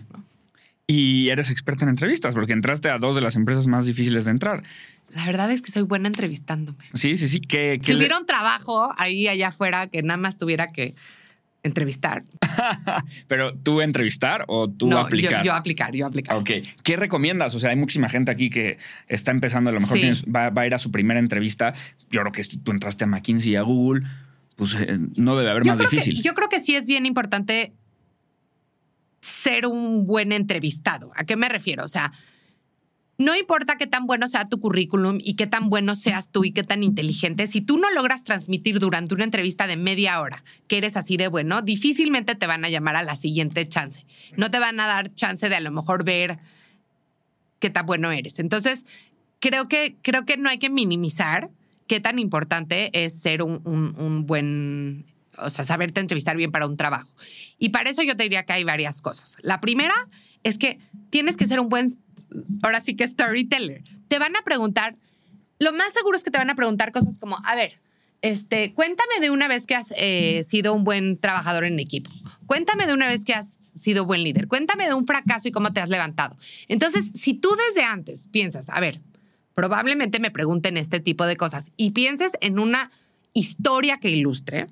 Y eres experta en entrevistas porque entraste a dos de las empresas más difíciles de entrar. La verdad es que soy buena entrevistándome. Sí, sí, sí. ¿Qué, qué Si le- hubiera un trabajo ahí allá afuera que nada más tuviera que entrevistar. [LAUGHS] Pero tú entrevistar o tú no, aplicar. Yo, yo aplicar, yo aplicar. Ok. ¿Qué recomiendas? O sea, hay muchísima gente aquí que está empezando, a lo mejor Sí. tienes- va, va a ir a su primera entrevista. Yo creo que tú entraste a McKinsey y a Google, pues eh, no debe haber Yo más difícil. que, yo creo que sí es bien importante ser un buen entrevistado. ¿A qué me refiero? O sea, no importa qué tan bueno sea tu currículum y qué tan bueno seas tú y qué tan inteligente, si tú no logras transmitir durante una entrevista de media hora que eres así de bueno, difícilmente te van a llamar a la siguiente chance. No te van a dar chance de a lo mejor ver qué tan bueno eres. Entonces, creo que, creo que no hay que minimizar qué tan importante es ser un, buen, o sea, saberte entrevistar bien para un trabajo. Y para eso yo te diría que hay varias cosas. La primera es que tienes que ser un buen, ahora sí que storyteller. Te van a preguntar, lo más seguro es que te van a preguntar cosas como, a ver, este, cuéntame de una vez que has eh, sido un buen trabajador en equipo. Cuéntame de una vez que has sido buen líder. Cuéntame de un fracaso y cómo te has levantado. Entonces, si tú desde antes piensas, a ver, probablemente me pregunten este tipo de cosas y pienses en una historia que ilustre,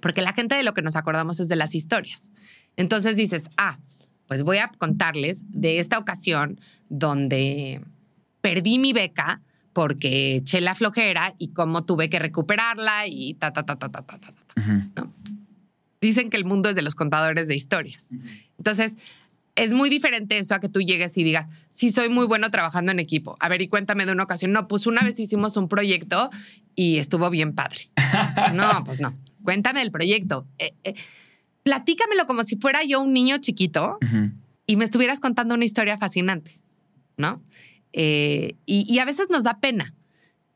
porque la gente de lo que nos acordamos es de las historias. Entonces dices, ah, pues voy a contarles de esta ocasión donde perdí mi beca porque eché la flojera y cómo tuve que recuperarla y ta, ta, ta, ta, ta, ta, ta. ta. Dicen que el mundo es de los contadores de historias. Entonces, es muy diferente eso a que tú llegues y digas, sí, soy muy bueno trabajando en equipo. A ver, y cuéntame de una ocasión. No, pues una vez hicimos un proyecto y estuvo bien padre. [LAUGHS] No, pues no. Cuéntame el proyecto. Eh, eh, platícamelo como si fuera yo un niño chiquito y me estuvieras contando una historia fascinante, ¿no? Eh, y, y a veces nos da pena.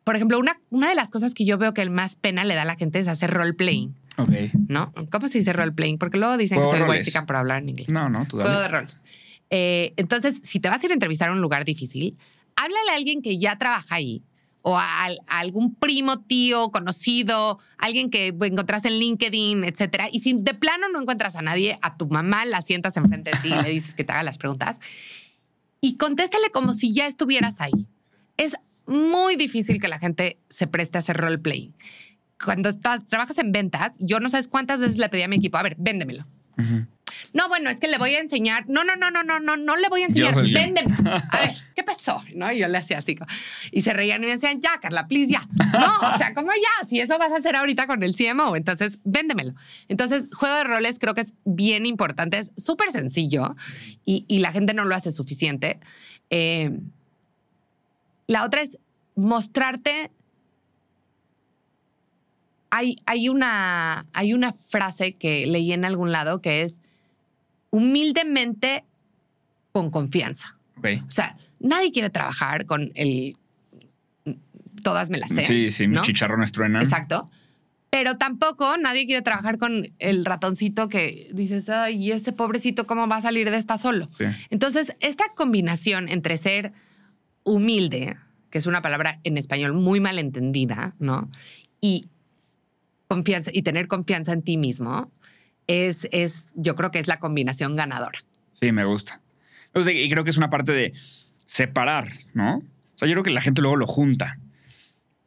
Por ejemplo, una, una de las cosas que yo veo que el más pena le da a la gente es hacer role-playing, Ok. ¿no? ¿Cómo se dice role-playing? Porque luego dicen que soy white roles. chica por hablar en inglés. No, no, tú Juego de roles. Eh, entonces, si te vas a ir a entrevistar a un lugar difícil, háblale a alguien que ya trabaja ahí o a, a algún primo, tío, conocido, alguien que encontraste en LinkedIn, etcétera. Y si de plano no encuentras a nadie, a tu mamá la sientas enfrente de ti y le [LAUGHS] dices que te haga las preguntas y contéstale como si ya estuvieras ahí. Es muy difícil que la gente se preste a hacer role-playing. Cuando estás, trabajas en ventas, yo no sabes cuántas veces le pedí a mi equipo, a ver, véndemelo. Ujú. No, bueno, es que le voy a enseñar. No, no, no, no, no, no, no le voy a enseñar. Véndeme. [LAUGHS] A ver, ¿qué pasó? ¿No? Y yo le hacía así. Y se reían y me decían, ya, Carla, please, ya. No, o sea, ¿cómo ya? Si eso vas a hacer ahorita con el CMO, entonces véndemelo. Entonces, juego de roles creo que es bien importante, es súper sencillo y, y la gente no lo hace suficiente. Eh, la otra es mostrarte. Hay, hay, una, hay una frase que leí en algún lado que es humildemente con confianza. O sea, nadie quiere trabajar con el todas me las sé. Sí, sí, mis ¿no? chicharrones truenan. Exacto. Pero tampoco nadie quiere trabajar con el ratoncito que dices, ay, ¿y ese pobrecito cómo va a salir de esta solo? Sí. Entonces, esta combinación entre ser humilde, que es una palabra en español muy mal entendida, ¿no? Y confianza y tener confianza en ti mismo es, es yo creo que es la combinación ganadora. Sí, me gusta. Sea, Y creo que es una parte de separar, ¿no? O sea, yo creo que la gente luego lo junta.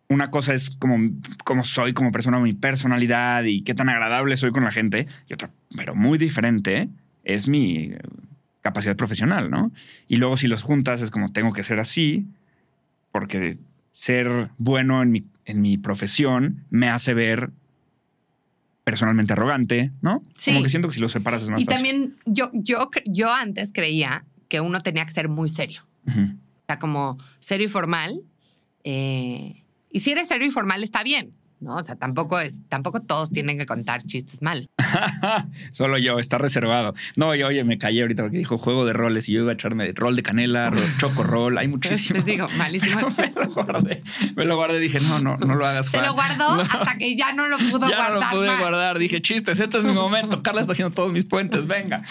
Una cosa es como, como soy como persona, mi personalidad y qué tan agradable soy con la gente. Y otra, pero muy diferente, es mi capacidad profesional, ¿no? Y luego si los juntas es como tengo que ser así, porque ser bueno en mi, en mi profesión me hace ver personalmente arrogante, ¿no? Sí. Como que siento que si los separas es más Y fácil. también yo, yo, yo antes creía que uno tenía que ser muy serio. Ujú. O sea, como serio y formal. eh, y si eres serio y formal, está bien. ¿No? O sea, tampoco, es, tampoco todos tienen que contar chistes mal. [LAUGHS] Solo yo, está reservado. No, y oye, me callé ahorita porque dijo juego de roles y yo iba a echarme rol de canela, [LAUGHS] choco rol, hay muchísimo. Les digo, malísimo. [LAUGHS] me lo guardé. Me lo guardé. Dije, no, no, no lo hagas. Se lo guardó No. hasta que ya no lo pudo ya guardar. no lo pude más. guardar. Dije, chistes, este es mi momento. Carla está haciendo todos mis puentes, venga.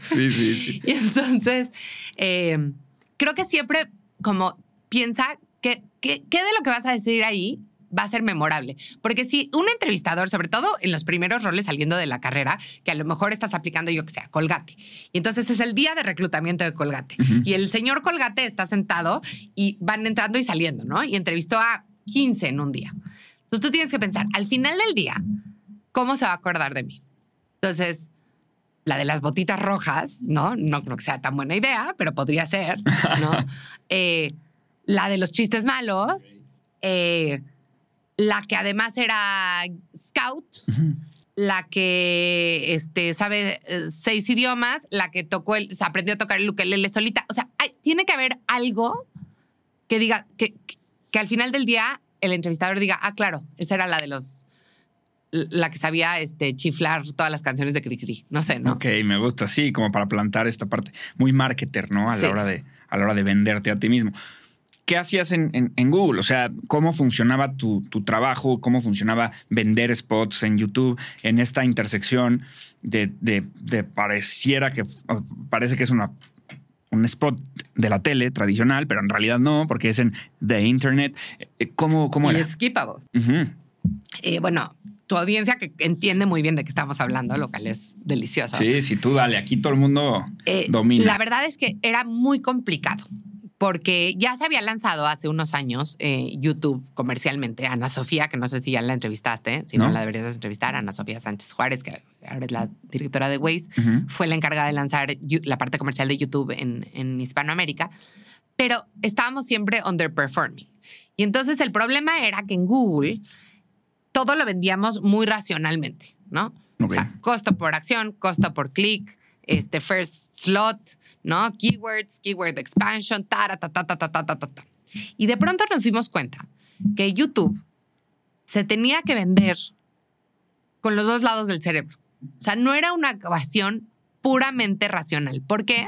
sí, sí, sí. Y entonces, eh, creo que siempre como piensa que, que, que de lo que vas a decir ahí va a ser memorable. Porque si un entrevistador, sobre todo en los primeros roles saliendo de la carrera, que a lo mejor estás aplicando, yo que sé, a Colgate. Y entonces es el día de reclutamiento de Colgate. Ujú. Y el señor Colgate está sentado y van entrando y saliendo, ¿no? Y entrevistó a 15 en un día. Entonces tú tienes que pensar, al final del día, ¿cómo se va a acordar de mí? Entonces, la de las botitas rojas, ¿no? No creo que sea tan buena idea, pero podría ser, ¿no? [LAUGHS] Eh, la de los chistes malos, eh, la que además era scout, la que este, sabe eh, seis idiomas, la que tocó el, se aprendió a tocar el ukelele solita. O sea, hay- tiene que haber algo que diga, que, que al final del día el entrevistador diga, ah, claro, esa era la de los, la que sabía este, chiflar todas las canciones de Cricri. No sé, ¿no? Ok, me gusta, sí, como para plantar esta parte. Muy marketer, ¿no? A Sí. la hora de, a la hora de venderte a ti mismo. ¿Qué hacías en, en- en Google? O sea, ¿cómo funcionaba tu, tu trabajo? ¿Cómo funcionaba vender spots en YouTube en esta intersección de, de- de pareciera que parece que es una, un spot de la tele tradicional, pero en realidad no, porque es en the internet. Eh, ¿Cómo, cómo y era? es skippable. Ujú. Eh, bueno, tu audiencia que entiende muy bien de qué estamos hablando, lo cual es delicioso. Sí, sí, tú dale. Aquí todo el mundo Eh, domina. La verdad es que era muy complicado porque ya se había lanzado hace unos años eh, YouTube comercialmente. Ana Sofía, que no sé si ya la entrevistaste, si no, No. la deberías entrevistar, Ana Sofía Sánchez Juárez, que ahora es la directora de Waze, Ujú. fue la encargada de lanzar la parte comercial de YouTube en, en Hispanoamérica, pero estábamos siempre underperforming. Y entonces el problema era que en Google todo lo vendíamos muy racionalmente, ¿no? Ok. O sea, costo por acción, costo por clic, este first slot, ¿no? Keywords, keyword expansion, ta, ta, ta, ta, ta, ta, ta, ta. Y de pronto nos dimos cuenta que YouTube se tenía que vender con los dos lados del cerebro. O sea, no era una ecuación puramente racional. ¿Por qué?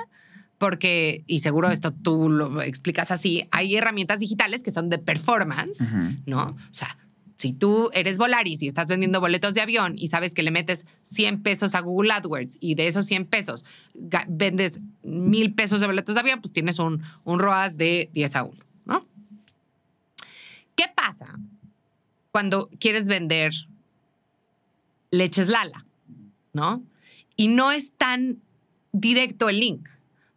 Porque, y seguro esto tú lo explicas así, hay herramientas digitales que son de performance, Ujú. ¿no? O sea, si tú eres Volaris y estás vendiendo boletos de avión y sabes que le metes 100 pesos a Google AdWords y de esos 100 pesos vendes mil pesos de boletos de avión, pues tienes un, un ROAS de 10 a 1, ¿no? ¿Qué pasa cuando quieres vender leches Lala, ¿no? Y no es tan directo el link,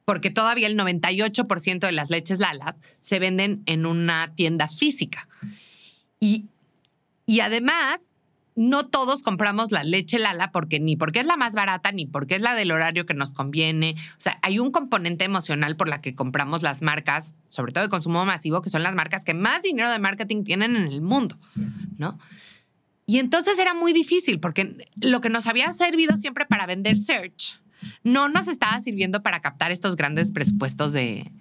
porque todavía el 98% de las leches Lalas se venden en una tienda física. Y, y además, no todos compramos la leche Lala porque ni porque es la más barata, ni porque es la del horario que nos conviene. O sea, hay un componente emocional por la que compramos las marcas, sobre todo de consumo masivo, que son las marcas que más dinero de marketing tienen en el mundo, ¿no? Y entonces era muy difícil porque lo que nos había servido siempre para vender search no nos estaba sirviendo para captar estos grandes presupuestos de,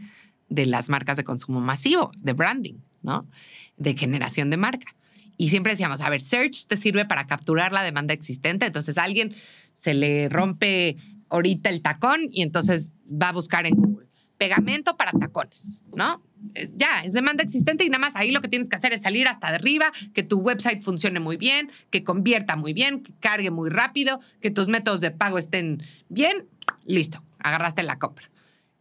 de las marcas de consumo masivo, de branding, ¿no? De generación de marca. Y siempre decíamos, a ver, search te sirve para capturar la demanda existente. Entonces alguien se le rompe ahorita el tacón y entonces va a buscar en Google pegamento para tacones, ¿no? eh, ya, es demanda existente y nada más ahí lo que tienes que hacer es salir hasta arriba, que tu website funcione muy bien, que convierta muy bien, que cargue muy rápido, que tus métodos de pago estén bien. Listo, agarraste la compra.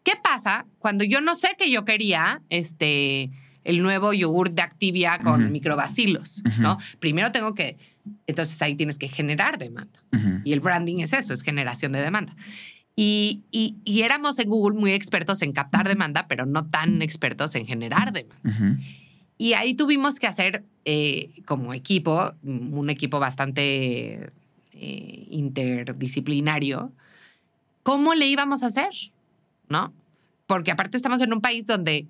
¿Qué pasa cuando yo no sé que yo quería este, el nuevo yogur de Activia con Ujú. microbacilos? ¿no? Primero tengo que, entonces ahí tienes que generar demanda. Y el branding es eso, es generación de demanda. Y, y- y éramos en Google muy expertos en captar demanda, pero no tan expertos en generar demanda. Y ahí tuvimos que hacer eh, como equipo, un equipo bastante eh, interdisciplinario, cómo le íbamos a hacer, ¿no? Porque aparte estamos en un país donde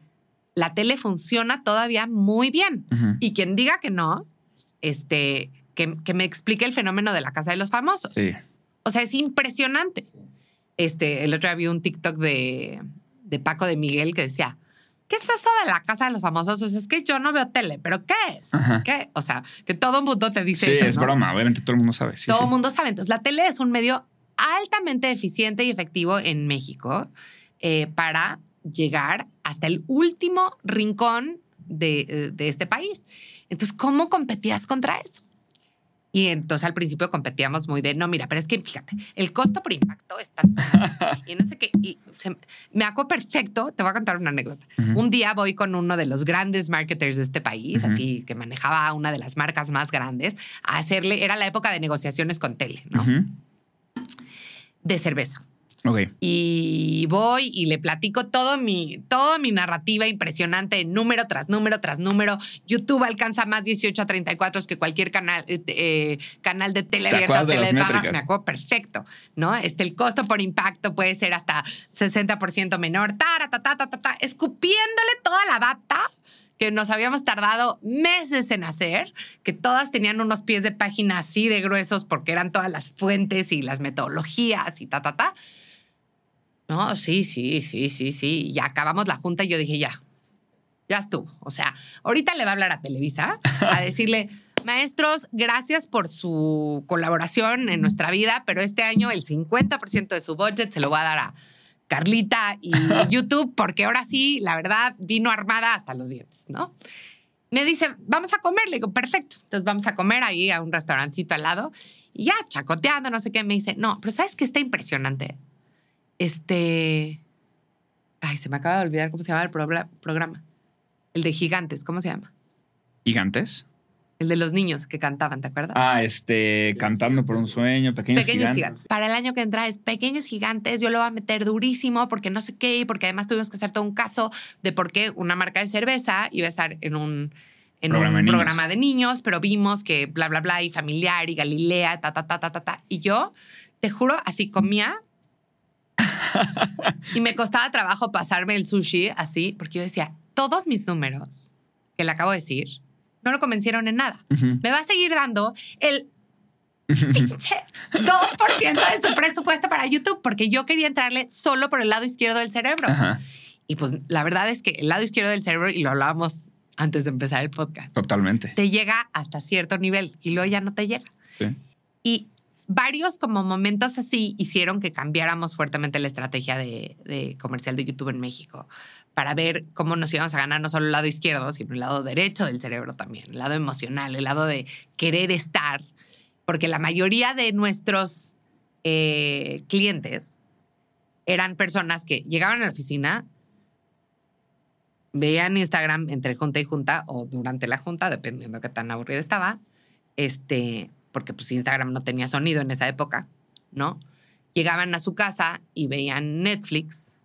la tele funciona todavía muy bien. Y quien diga que no, este, que, que me explique el fenómeno de la casa de los famosos. Sí. O sea, es impresionante. Este, el otro día vi un TikTok de, de Paco de Miguel que decía, ¿qué es eso de la casa de los famosos? O sea, es que yo no veo tele, pero ¿qué es? Ajá. ¿Qué? O sea, que todo el mundo te dice Sí, eso. es ¿no? broma. Obviamente todo el mundo sabe. Sí, todo el sí. mundo sabe. Entonces, la tele es un medio altamente eficiente y efectivo en México eh, para llegar hasta el último rincón de, eh, de este país. Entonces, ¿cómo competías contra eso? Y entonces al principio competíamos muy de, no, mira, pero es que fíjate, el costo por impacto está... y no sé qué, y se- me acuerdo perfecto, te voy a contar una anécdota. Un día voy con uno de los grandes marketers de este país, así que manejaba una de las marcas más grandes, a hacerle, era la época de negociaciones con tele, ¿no? De cerveza. Y voy y le platico todo mi, toda mi narrativa impresionante, número tras número tras número. YouTube alcanza más 18 a 34 que cualquier canal, eh, eh, canal de tele ¿Te abierta o tele de? Me acuerdo perfecto, ¿no? Este, el costo por impacto puede ser hasta 60% menor, ta, ta, ta, ta, ta, escupiéndole toda la data que nos habíamos tardado meses en hacer, que todas tenían unos pies de página así de gruesos porque eran todas las fuentes y las metodologías y ta, ta, ta. No, sí, sí, sí, sí, sí. Y acabamos la junta y yo dije, ya, ya estuvo. O sea, ahorita le va a hablar a Televisa a decirle, [LAUGHS] maestros, gracias por su colaboración en nuestra vida, pero este año el 50% de su budget se lo va a dar a Carlita y [LAUGHS] YouTube, porque ahora sí, la verdad, vino armada hasta los dientes, ¿no? Me dice, vamos a comer. Le digo, perfecto. Entonces vamos a comer ahí a un restaurantito al lado. Y ya, chacoteando, no sé qué. Me dice, no, pero ¿sabes qué está impresionante? Este. Ay, se me acaba de olvidar cómo se llama el programa. El de gigantes, ¿cómo se llama? ¿Gigantes? El de los niños que cantaban, ¿te acuerdas? Ah, este, cantando por un sueño, pequeños, Pequeños gigantes. gigantes. Para el año que entra es Pequeños Gigantes. Yo lo voy a meter durísimo porque no sé qué, y porque además tuvimos que hacer todo un caso de por qué una marca de cerveza iba a estar en un, en Programa un de niños. programa de niños, pero vimos que bla, bla, bla, y familiar, y Galilea, ta, ta, ta, ta, ta, ta. Y yo, te juro, así comía. [LAUGHS] y me costaba trabajo pasarme el sushi así, porque yo decía, todos mis números que le acabo de decir, no lo convencieron en nada. Ujú. Me va a seguir dando el pinche 2% de su presupuesto para YouTube porque yo quería entrarle solo por el lado izquierdo del cerebro. Ajá, Y pues la verdad es que el lado izquierdo del cerebro, y lo hablábamos antes de empezar el podcast, totalmente. te llega hasta cierto nivel y luego ya no te llega. Sí. Y varios como momentos así hicieron que cambiáramos fuertemente la estrategia de, de comercial de YouTube en México para ver cómo nos íbamos a ganar no solo el lado izquierdo, sino el lado derecho del cerebro también, el lado emocional, el lado de querer estar, porque la mayoría de nuestros eh, clientes eran personas que llegaban a la oficina, veían Instagram entre junta y junta o durante la junta, dependiendo qué tan aburrida estaba, este, porque pues Instagram no tenía sonido en esa época, ¿no? Llegaban a su casa y veían Netflix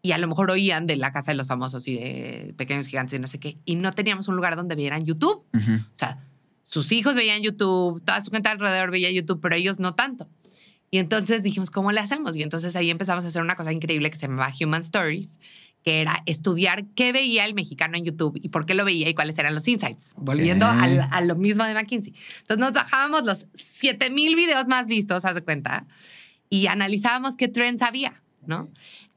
y a lo mejor oían de la casa de los famosos y de pequeños gigantes y no sé qué, y no teníamos un lugar donde vieran YouTube. Ujú. O sea, sus hijos veían YouTube, toda su gente alrededor veía YouTube, pero ellos no tanto. Y entonces dijimos, ¿cómo le hacemos? Y entonces ahí empezamos a hacer una cosa increíble que se llamaba Human Stories, que era estudiar qué veía el mexicano en YouTube y por qué lo veía y cuáles eran los insights, volviendo a lo mismo de McKinsey. Entonces nos bajábamos los 7000 videos más vistos, haz de cuenta, y analizábamos qué trends había, ¿no?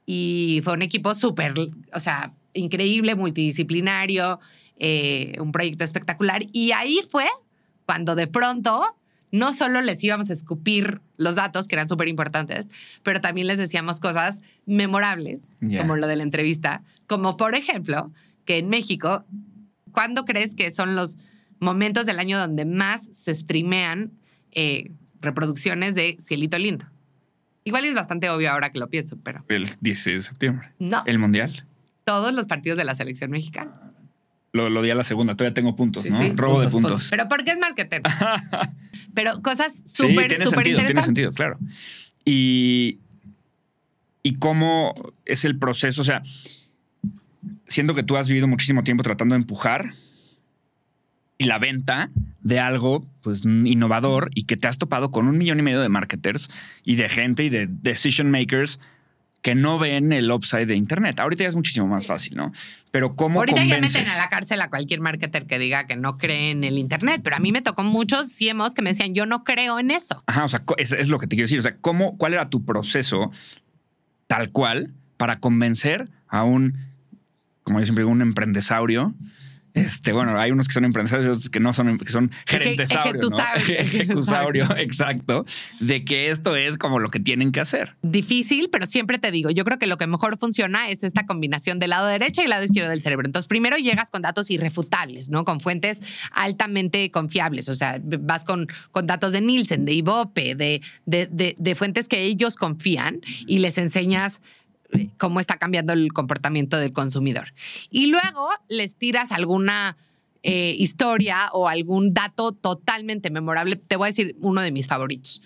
Y fue un equipo súper, o sea, increíble, multidisciplinario, eh, un proyecto espectacular. Y ahí fue cuando de pronto no solo les íbamos a escupir los datos, que eran súper importantes, pero también les decíamos cosas memorables, como lo de la entrevista, como por ejemplo, que en México, ¿cuándo crees que son los momentos del año donde más se streamean eh, reproducciones de Cielito Lindo? Igual es bastante obvio ahora que lo pienso, pero El 16 de septiembre. no, El mundial. todos los partidos de la selección mexicana. Lo, lo di a la segunda. Todavía tengo puntos, Sí, ¿no? sí, Robo de puntos. Pero porque es marketer. [LAUGHS] Pero cosas sí, súper, tiene súper sentido, tiene interesantes. sentido, claro. Y, y cómo es el proceso. O sea, siento que tú has vivido muchísimo tiempo tratando de empujar y la venta de algo pues innovador y que te has topado con un millón y medio de marketers y de gente y de decision makers que no ven el upside de internet. Ahorita ya es muchísimo más fácil, ¿no? Pero cómo Ahorita ya convences? meten a la cárcel a cualquier marketer que diga que no cree en el Internet, pero a mí me tocó muchos CMOs que me decían, yo no creo en eso. Ajá, o sea, es lo que te quiero decir. O sea, ¿cómo, ¿cuál era tu proceso tal cual para convencer a un, como yo siempre digo, un emprendesaurio? Este, bueno, hay unos que son empresarios y otros que no son, que son gerentesaurio, ¿no? [LAUGHS] exacto, de que esto es como lo que tienen que hacer. Difícil, pero siempre te digo, yo creo que lo que mejor funciona es esta combinación del lado derecho y lado izquierdo del cerebro. Entonces, primero llegas con datos irrefutables, ¿no? Con fuentes altamente confiables. O sea, vas con, con datos de Nielsen, de Ibope, de, de, de- de fuentes que ellos confían y les enseñas cómo está cambiando el comportamiento del consumidor. Y luego les tiras alguna eh, historia o algún dato totalmente memorable. Te voy a decir uno de mis favoritos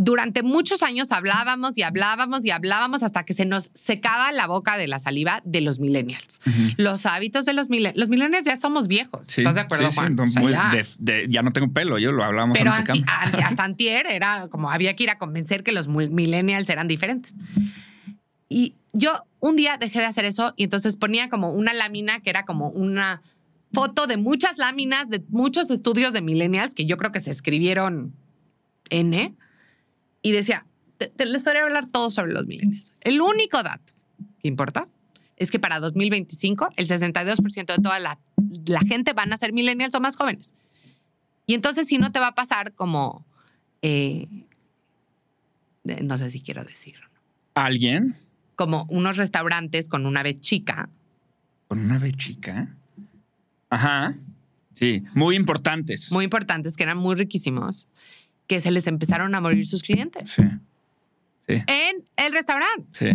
durante muchos años hablábamos y hablábamos y hablábamos hasta que se nos secaba la boca de la saliva de los millennials. Los hábitos de los millennials. Los millennials ya somos viejos. Sí, ¿Estás de acuerdo, sí, sí, Juan? entonces, O sea, muy ya. de- de- ya no tengo pelo, yo lo hablábamos Pero anti- hasta antier era como había que ir a convencer que los millennials eran diferentes. Y yo un día dejé de hacer eso y entonces ponía como una lámina que era como una foto de muchas láminas de muchos estudios de millennials que yo creo que se escribieron N y decía, te- te- les podría hablar todo sobre los millennials. El único dato que importa es que para 2025 el 62% de toda la, gente van a ser millennials o más jóvenes. Y entonces si no te va a pasar como, eh, no sé si quiero decir, ¿Alguien como unos restaurantes con una B chica. con una B chica? Ajá. Sí, muy importantes. muy importantes, que eran muy riquísimos, que se les empezaron a morir sus clientes Sí. Sí. en el restaurante. Sí.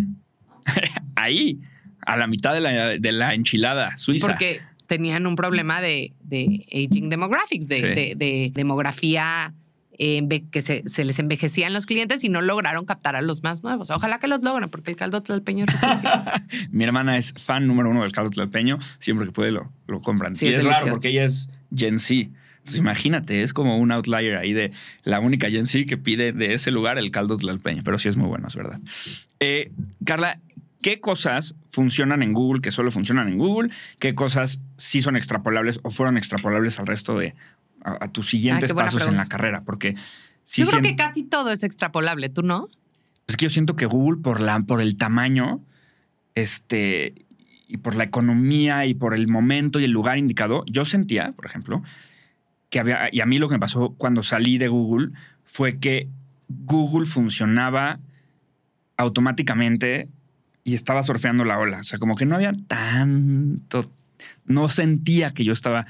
[LAUGHS] Ahí, a la mitad de la, de la enchilada suiza. Porque tenían un problema de, de aging demographics, de, Sí. de- de demografía eh, que se, se les envejecían los clientes y no lograron captar a los más nuevos. Ojalá que los logren, porque el caldo tlalpeño es. [LAUGHS] Mi hermana es fan número uno del caldo tlalpeño. Siempre que puede lo, lo compran. Sí, y es es, raro porque ella es Gen Z. Entonces, imagínate, es como un outlier ahí de la única Gen Z que pide de ese lugar el caldo tlalpeño. Pero sí es muy bueno, es verdad. Eh, Carla, ¿qué cosas funcionan en Google que solo funcionan en Google? ¿Qué cosas sí son extrapolables o fueron extrapolables al resto de a, a tus siguientes pasos en la carrera? Porque sí yo creo que casi todo es extrapolable, ¿tú no? es que yo siento que Google, por, la, por el tamaño, este, y por la economía y por el momento y el lugar indicado, yo sentía, por ejemplo, que había, y a mí lo que me pasó cuando salí de Google fue que Google funcionaba automáticamente y estaba surfeando la ola. O sea, como que no había tanto, no sentía que yo estaba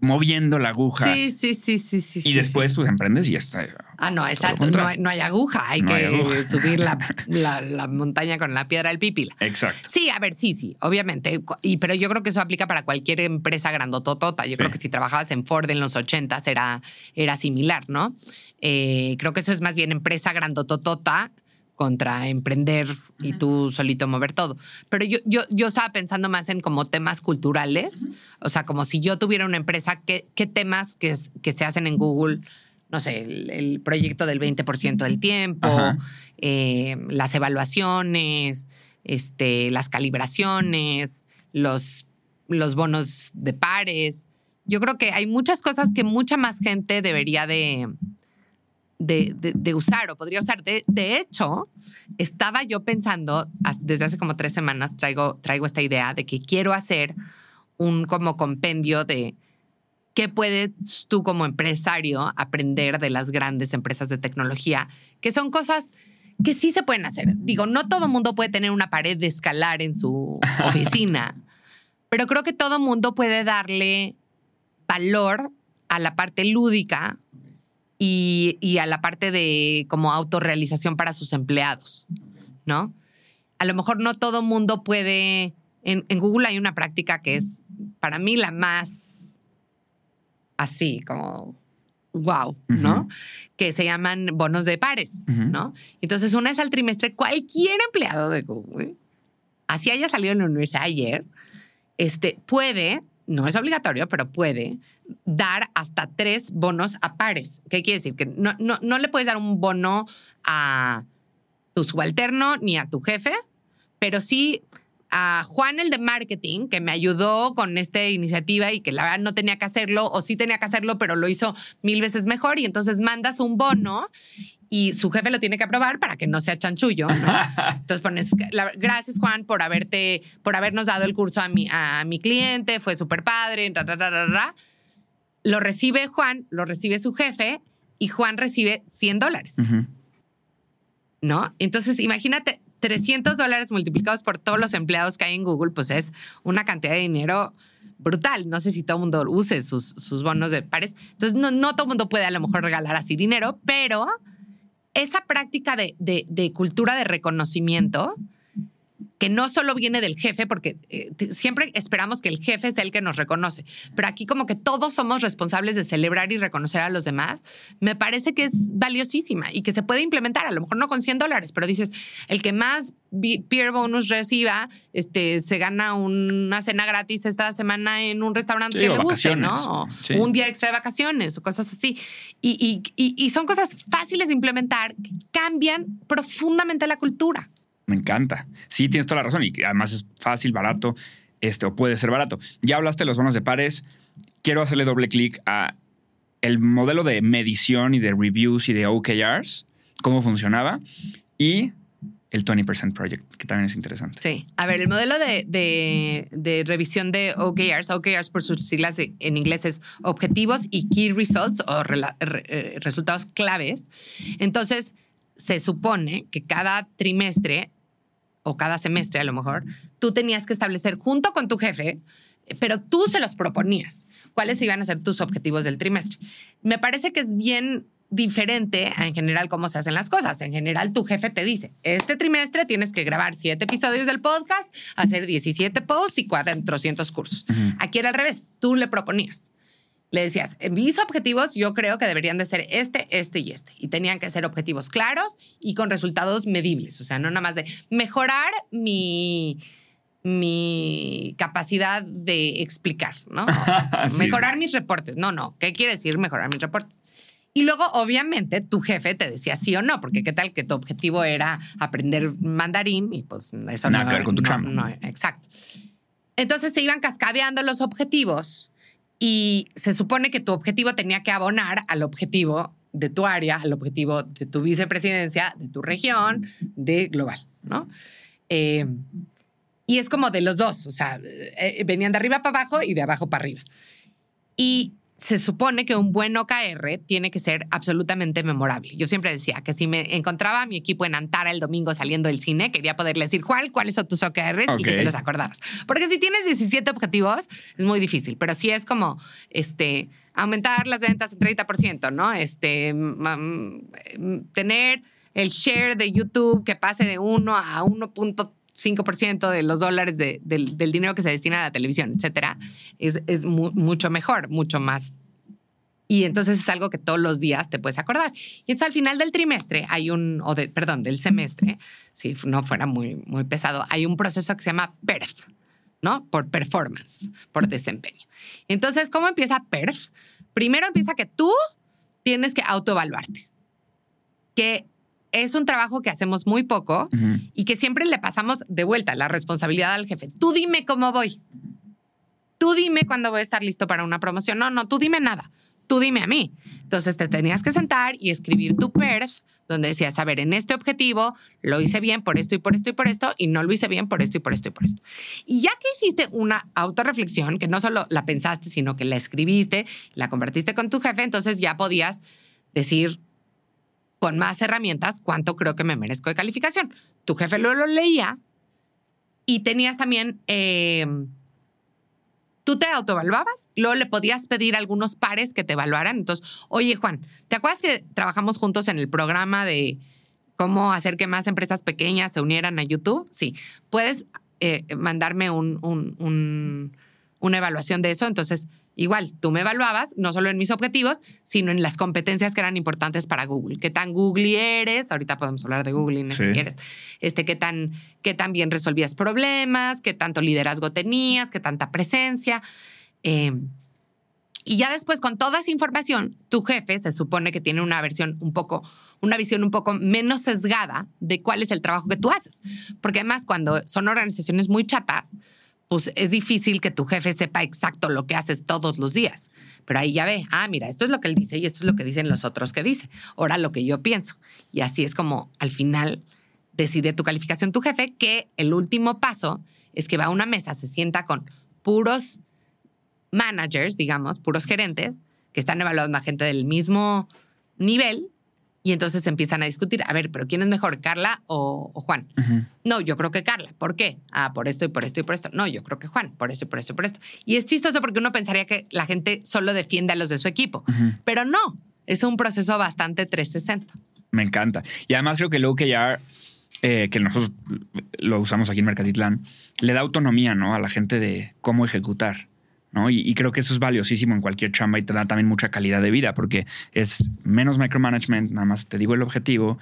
moviendo la aguja. Sí, sí, sí, sí, sí. y sí, después, pues, emprendes y está. Ah, no, exacto. No hay, no hay aguja. Hay No que hay aguja. [LAUGHS] subir la, la- la montaña con la piedra del pípila. Exacto. Sí, a ver, sí, sí, obviamente. Y, pero yo creo que eso aplica para cualquier empresa grandototota. Yo creo Sí. que si trabajabas en Ford en los 80 era, era similar, ¿no? Eh, creo que eso es más bien empresa grandototota contra emprender y tú solito mover todo. Pero yo, yo, yo estaba pensando más en como temas culturales. O sea, como si yo tuviera una empresa, ¿qué, qué temas que, que se hacen en Google? No sé, el, el proyecto del 20% del tiempo, eh, las evaluaciones, este, las calibraciones, los, los bonos de pares. Yo creo que hay muchas cosas que mucha más gente debería de, de, de- de usar o podría usar. De, de hecho, estaba yo pensando, desde hace como tres semanas traigo, traigo esta idea de que quiero hacer un como compendio de ¿qué puedes tú como empresario aprender de las grandes empresas de tecnología? Que son cosas que sí se pueden hacer. Digo, no todo mundo puede tener una pared de escalar en su [LAUGHS] oficina, pero creo que todo mundo puede darle valor a la parte lúdica y, a la parte de como autorrealización para sus empleados, ¿no? A lo mejor no todo mundo puede, en, Google hay una práctica que es para mí la más así, como wow, ¿no? Que se llaman bonos de pares, ¿no? Entonces, una vez al trimestre, cualquier empleado de Google, así haya salido en la universidad ayer, este, puede no es obligatorio, pero puede dar hasta tres bonos a pares. ¿Qué quiere decir? Que no, no, no le puedes dar un bono a tu subalterno ni a tu jefe, pero sí a Juan, el de marketing, que me ayudó con esta iniciativa y que la verdad no tenía que hacerlo, o sí tenía que hacerlo, pero lo hizo mil veces mejor. Y entonces mandas un bono y su jefe lo tiene que aprobar para que no sea chanchullo. [LAUGHS] Entonces pones, gracias Juan por haberte, por habernos dado el curso a mi, a mi cliente, fue súper padre, lo recibe Juan, lo recibe su jefe y Juan recibe 100 dólares. ¿No? Entonces imagínate, 300 dólares multiplicados por todos los empleados que hay en Google, pues es una cantidad de dinero brutal. No sé si todo el mundo use sus, sus bonos de pares. Entonces, no, no todo el mundo puede a lo mejor regalar así dinero, pero esa práctica de, de, cultura de reconocimiento, que no solo viene del jefe, porque eh, siempre esperamos que el jefe sea el que nos reconoce, pero aquí como que todos somos responsables de celebrar y reconocer a los demás, me parece que es valiosísima y que se puede implementar, a lo mejor no con 100 dólares, pero dices, el que más peer bonus reciba, este, se gana una cena gratis esta semana en un restaurante que le guste, ¿no? un día extra de vacaciones o cosas así. Y, y, y, son cosas fáciles de implementar que cambian profundamente la cultura. Me encanta. Sí, tienes toda la razón y además es fácil, barato, este, o puede ser barato. Ya hablaste de los bonos de pares. Quiero hacerle doble clic a el modelo de medición y de reviews y de OKRs, cómo funcionaba, y el 20% Project, que también es interesante. Sí. A ver, el modelo de, de, revisión de OKRs, OKRs por sus siglas en inglés es objetivos y key results o eh, resultados claves. Entonces, se supone que cada trimestre o cada semestre a lo mejor, tú tenías que establecer junto con tu jefe, pero tú se los proponías, cuáles iban a ser tus objetivos del trimestre. Me parece que es bien diferente en general cómo se hacen las cosas. En general, tu jefe te dice, este trimestre tienes que grabar siete episodios del podcast, hacer 17 posts y 400 cursos. Aquí era al revés, tú le proponías. Le decías, mis objetivos yo creo que deberían de ser este, este y este. Y tenían que ser objetivos claros y con resultados medibles. O sea, no nada más de mejorar mi, mi capacidad de explicar, ¿no? [LAUGHS] mejorar mis reportes. No, no. ¿Qué quiere decir mejorar mis reportes? Y luego, obviamente, tu jefe te decía sí o no, porque qué tal que tu objetivo era aprender mandarín y pues eso Nada no. que ver con tu no, no, exacto. Entonces se iban cascadeando los objetivos y se supone que tu objetivo tenía que abonar al objetivo de tu área, al objetivo de tu vicepresidencia, de tu región, de global, ¿no? Eh, y es como de los dos, o sea, eh, venían de arriba para abajo y de abajo para arriba. Y se supone que un buen OKR tiene que ser absolutamente memorable. Yo siempre decía que si me encontraba a mi equipo en Antara el domingo saliendo del cine, quería poderle decir, Juan, ¿cuáles son tus OKRs? Y que te los acordaras. Porque si tienes 17 objetivos, es muy difícil, pero si es como, este, aumentar las ventas en 30%, ¿no? Este, tener el share de YouTube que pase de 1 a 1.3 5% de los dólares del, dinero que se destina a la televisión, etcétera, es, es mucho mejor, mucho más. Y entonces es algo que todos los días te puedes acordar. Y entonces al final del trimestre hay un, o de, perdón, del semestre, si no fuera muy, muy pesado, hay un proceso que se llama PERF, ¿no? Por performance, por desempeño. Entonces, ¿cómo empieza PERF? Primero empieza que tú tienes que autoevaluarte. Que es un trabajo que hacemos muy poco y que siempre le pasamos de vuelta la responsabilidad al jefe. Tú dime cómo voy. Tú dime cuándo voy a estar listo para una promoción. No, no, tú dime nada. tú dime a mí. Entonces te tenías que sentar y escribir tu perf, donde decías, a ver, en este objetivo lo hice bien por esto y por esto y por esto, y no lo hice bien por esto y por esto y por esto. Y ya que hiciste una autorreflexión, que no solo la pensaste, sino que la escribiste, la convertiste con tu jefe, entonces ya podías decir con más herramientas cuánto creo que me merezco de calificación. Tu jefe lo leía y tenías también... Eh, tú te autoevaluabas, luego le podías pedir a algunos pares que te evaluaran. Entonces, oye, Juan, ¿te acuerdas que trabajamos juntos en el programa de cómo hacer que más empresas pequeñas se unieran a YouTube? Sí, puedes eh, mandarme un, una evaluación de eso. Entonces, Igual, tú me evaluabas no solo en mis objetivos, sino en las competencias que eran importantes para Google. ¿Qué tan Google eres? Ahorita podemos hablar de Google si quieres. Este, ¿qué, tan, ¿Qué tan bien resolvías problemas? ¿Qué tanto liderazgo tenías? ¿Qué tanta presencia? Em, y ya después, con toda esa información, tu jefe se supone que tiene una versión un poco, una visión un poco menos sesgada de cuál es el trabajo que tú haces. Porque además, cuando son organizaciones muy chatas, pues es difícil que tu jefe sepa exacto lo que haces todos los días. Pero ahí ya ve, ah, mira, esto es lo que él dice y esto es lo que dicen los otros que dice. Ahora lo que yo pienso. Y así es como al final decide tu calificación tu jefe, que el último paso es que va a una mesa, se sienta con puros managers, digamos, puros gerentes, que están evaluando a gente del mismo nivel y entonces empiezan a discutir, a ver, pero ¿quién es mejor, Carla o, Juan? No, yo creo que Carla. ¿Por qué? Ah, por esto y por esto y por esto. No, yo creo que Juan, por esto y por esto y por esto. Y es chistoso porque uno pensaría que la gente solo defiende a los de su equipo, pero no, es un proceso bastante 360. Me encanta. Y además creo que luego que ya, eh, que nosotros lo usamos aquí en Mercatitlán, le da autonomía ¿no? a la gente de cómo ejecutar. Y, creo que eso es valiosísimo en cualquier chamba y te da también mucha calidad de vida porque es menos micromanagement, nada más te digo el objetivo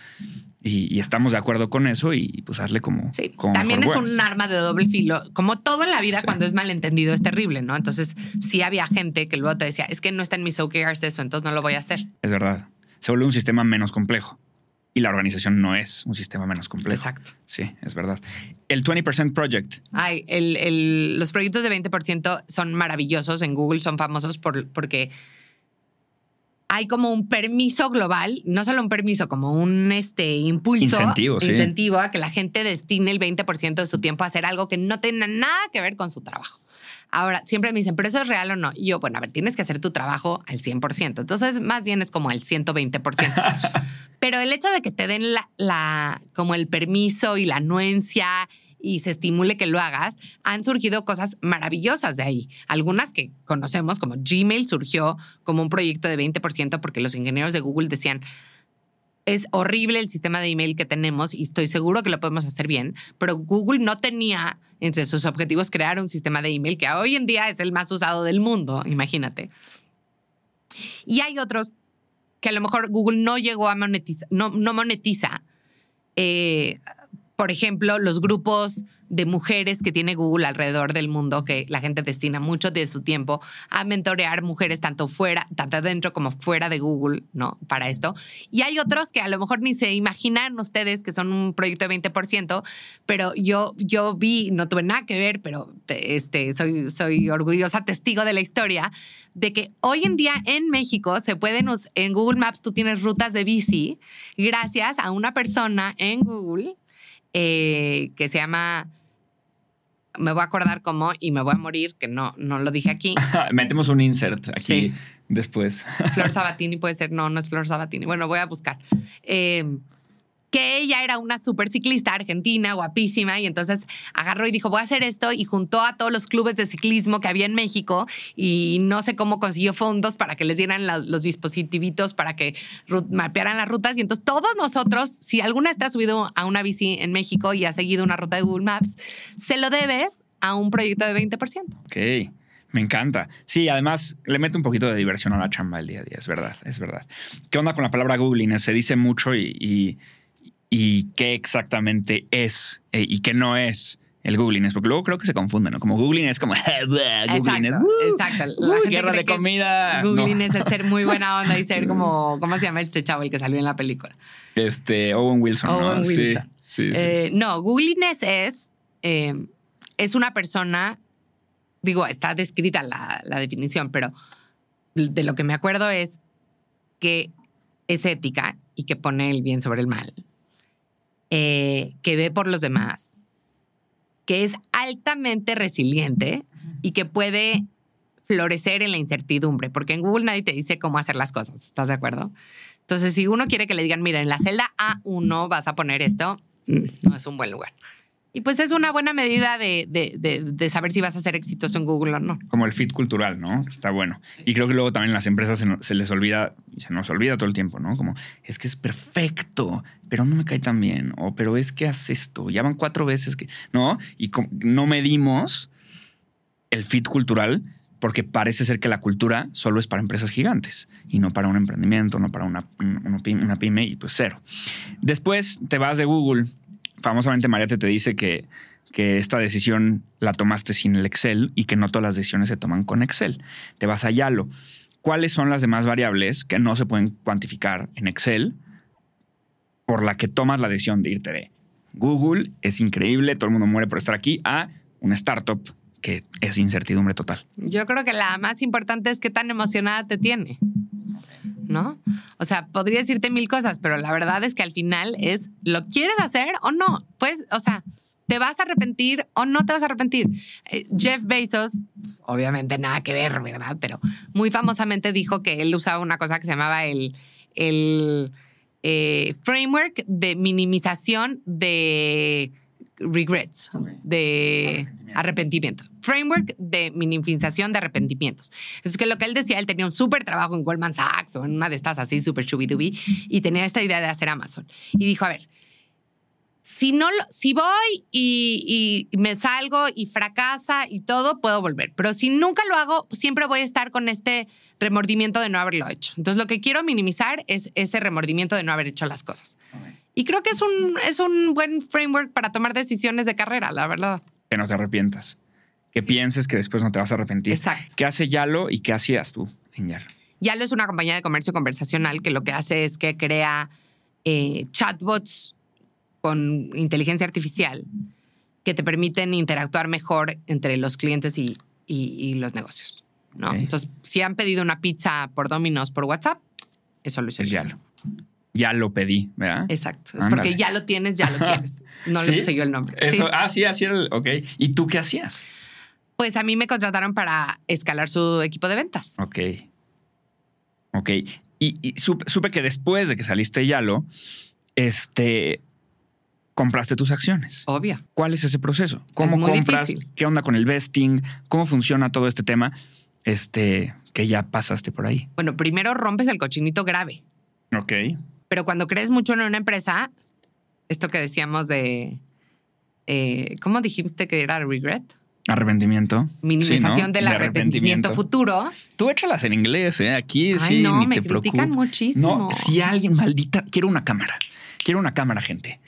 y, estamos de acuerdo con eso y pues hazle como... Sí, también es un arma de doble filo. Como todo en la vida, cuando es malentendido es terrible, ¿no? Entonces sí había gente que luego te decía, es que no está en mis OKRs eso, entonces no lo voy a hacer. Es verdad. Se vuelve un sistema menos complejo y la organización no es un sistema menos complejo. Exacto. Sí, es verdad. El 20% Project. Ay, el, los proyectos de 20% son maravillosos. En Google son famosos por, porque hay como un permiso global, no solo un permiso, como un este, impulso. Incentivo, sí. Incentivo a que la gente destine el 20% de su tiempo a hacer algo que no tenga nada que ver con su trabajo. Ahora, siempre me dicen, ¿pero eso es real o no? Y yo, bueno, a ver, tienes que hacer tu trabajo al 100%. Entonces, más bien es como al 120%. [LAUGHS] Pero el hecho de que te den la, como el permiso y la anuencia y se estimule que lo hagas, han surgido cosas maravillosas de ahí. Algunas que conocemos, como Gmail surgió como un proyecto de 20% porque los ingenieros de Google decían, es horrible el sistema de email que tenemos y estoy seguro que lo podemos hacer bien, pero Google no tenía entre sus objetivos crear un sistema de email que hoy en día es el más usado del mundo, imagínate. Y hay otros que a lo mejor Google no llegó a monetizar, no, no monetiza. Eh, por ejemplo, los grupos de mujeres que tiene Google alrededor del mundo, que la gente destina mucho de su tiempo a mentorear mujeres tanto fuera, tanto dentro como fuera de Google, ¿no? Para esto. Y hay otros que a lo mejor ni se imaginan ustedes que son un proyecto de 20%, pero yo, yo vi, no tuve nada que ver, pero este, soy, soy orgullosa testigo de la historia, de que hoy en día en México se pueden, en Google Maps tú tienes rutas de bici gracias a una persona en Google eh, que se llama me voy a acordar cómo y me voy a morir, que no, no lo dije aquí. [LAUGHS] Metemos un insert aquí después. Flor Sabatini puede ser, no, no es Flor Sabatini. Bueno, voy a buscar. Eh, que ella era una super ciclista argentina, guapísima, y entonces agarró y dijo, voy a hacer esto, y juntó a todos los clubes de ciclismo que había en México, y no sé cómo consiguió fondos para que les dieran los dispositivitos para que mapearan las rutas, y entonces todos nosotros, si alguna está subido a una bici en México y ha seguido una ruta de Google Maps, se lo debes a un proyecto de 20%. Ok. Me encanta. Sí, además le mete un poquito de diversión a la chamba el día a día, es verdad, es verdad. ¿Qué onda con la palabra googling? Se dice mucho y qué exactamente es eh, y qué no es el googling porque luego creo que se confunden, ¿no? Como googling es como googling exacto, exacto. guerra de comida. Googling es ser muy [LAUGHS] buena onda y ser como, ¿cómo se llama este chavo el que salió en la película? Este, Owen Wilson. Owen Wilson. Sí, sí, eh, no, googling es, eh, es una persona, digo, está descrita la, la definición, pero de lo que me acuerdo es que es ética y que pone el bien sobre el mal, eh, que ve por los demás, que es altamente resiliente y que puede florecer en la incertidumbre, porque en Google nadie te dice cómo hacer las cosas, ¿estás de acuerdo? Entonces, si uno quiere que le digan, mira, en la celda A1 vas a poner esto, mm, no es un buen lugar. Y pues es una buena medida de, de, de, saber si vas a ser exitoso en Google o no. Como el fit cultural, ¿no? Está bueno. Y creo que luego también las empresas se, se, les olvida, y se nos olvida todo el tiempo, ¿no? Como, es que es perfecto, pero no me cae tan bien. O, pero es que hace esto. Ya van cuatro veces que, ¿no? Y no medimos el fit cultural porque parece ser que la cultura solo es para empresas gigantes y no para un emprendimiento, no para una, una pyme y pues cero. Después te vas de Google famosamente Mariate te dice que, que esta decisión la tomaste sin el Excel y que no todas las decisiones se toman con Excel. Te vas a Yalo. ¿Cuáles son las demás variables que no se pueden cuantificar en Excel por la que tomas la decisión de irte de Google? Es increíble, todo el mundo muere por estar aquí, a una startup que es incertidumbre total. Yo creo que la más importante es qué tan emocionada te tiene. ¿No? O sea, podría decirte mil cosas, pero la verdad es que al final es, ¿lo quieres hacer o no? Pues, o sea, ¿te vas a arrepentir o no te vas a arrepentir? Eh, Jeff Bezos, obviamente nada que ver, ¿verdad? Pero muy famosamente dijo que él usaba una cosa que se llamaba el, el eh, framework de minimización de regrets, de arrepentimiento. Framework de minimización de arrepentimientos. Es que lo que él decía, él tenía un súper trabajo en Goldman Sachs o en una de estas así súper chubidubi y tenía esta idea de hacer Amazon. Y dijo, a ver, si no si voy y, y, me salgo y fracasa y todo, puedo volver. Pero si nunca lo hago, siempre voy a estar con este remordimiento de no haberlo hecho. Entonces, lo que quiero minimizar es ese remordimiento de no haber hecho las cosas. Y creo que es un, es un buen framework para tomar decisiones de carrera, la verdad. Que no te arrepientas. Que pienses que después no te vas a arrepentir. Exacto. ¿Qué hace Yalo y qué hacías tú en Yalo? Yalo es una compañía de comercio conversacional que lo que hace es que crea eh, chatbots con inteligencia artificial que te permiten interactuar mejor entre los clientes y, y, los negocios. ¿no? Entonces, si han pedido una pizza por Domino's por WhatsApp, eso lo. Es Yalo ya lo pedí, ¿verdad? Exacto. Es porque ya lo tienes, ya lo [LAUGHS] tienes. No le puse yo el nombre. Ah, sí, así era. El, ok. ¿Y tú qué hacías? Pues a mí me contrataron para escalar su equipo de ventas. Ok. Ok. Y, supe, que después de que saliste de Yalo, este, compraste tus acciones. Obvio. ¿Cuál es ese proceso? ¿Cómo compras? ¿Qué onda con el vesting? ¿Cómo funciona todo este tema? Este, que ya pasaste por ahí. Bueno, primero rompes el cochinito grave. Ok. Pero cuando crees mucho en una empresa, esto que decíamos de, eh, ¿cómo dijiste que era regret? Arrepentimiento. Minimización del arrepentimiento. futuro. Tú échalas en inglés, ¿eh? Aquí Ay, sí, no, ni me te critican muchísimo. No, si alguien maldita, quiero una cámara. Quiero una cámara, gente.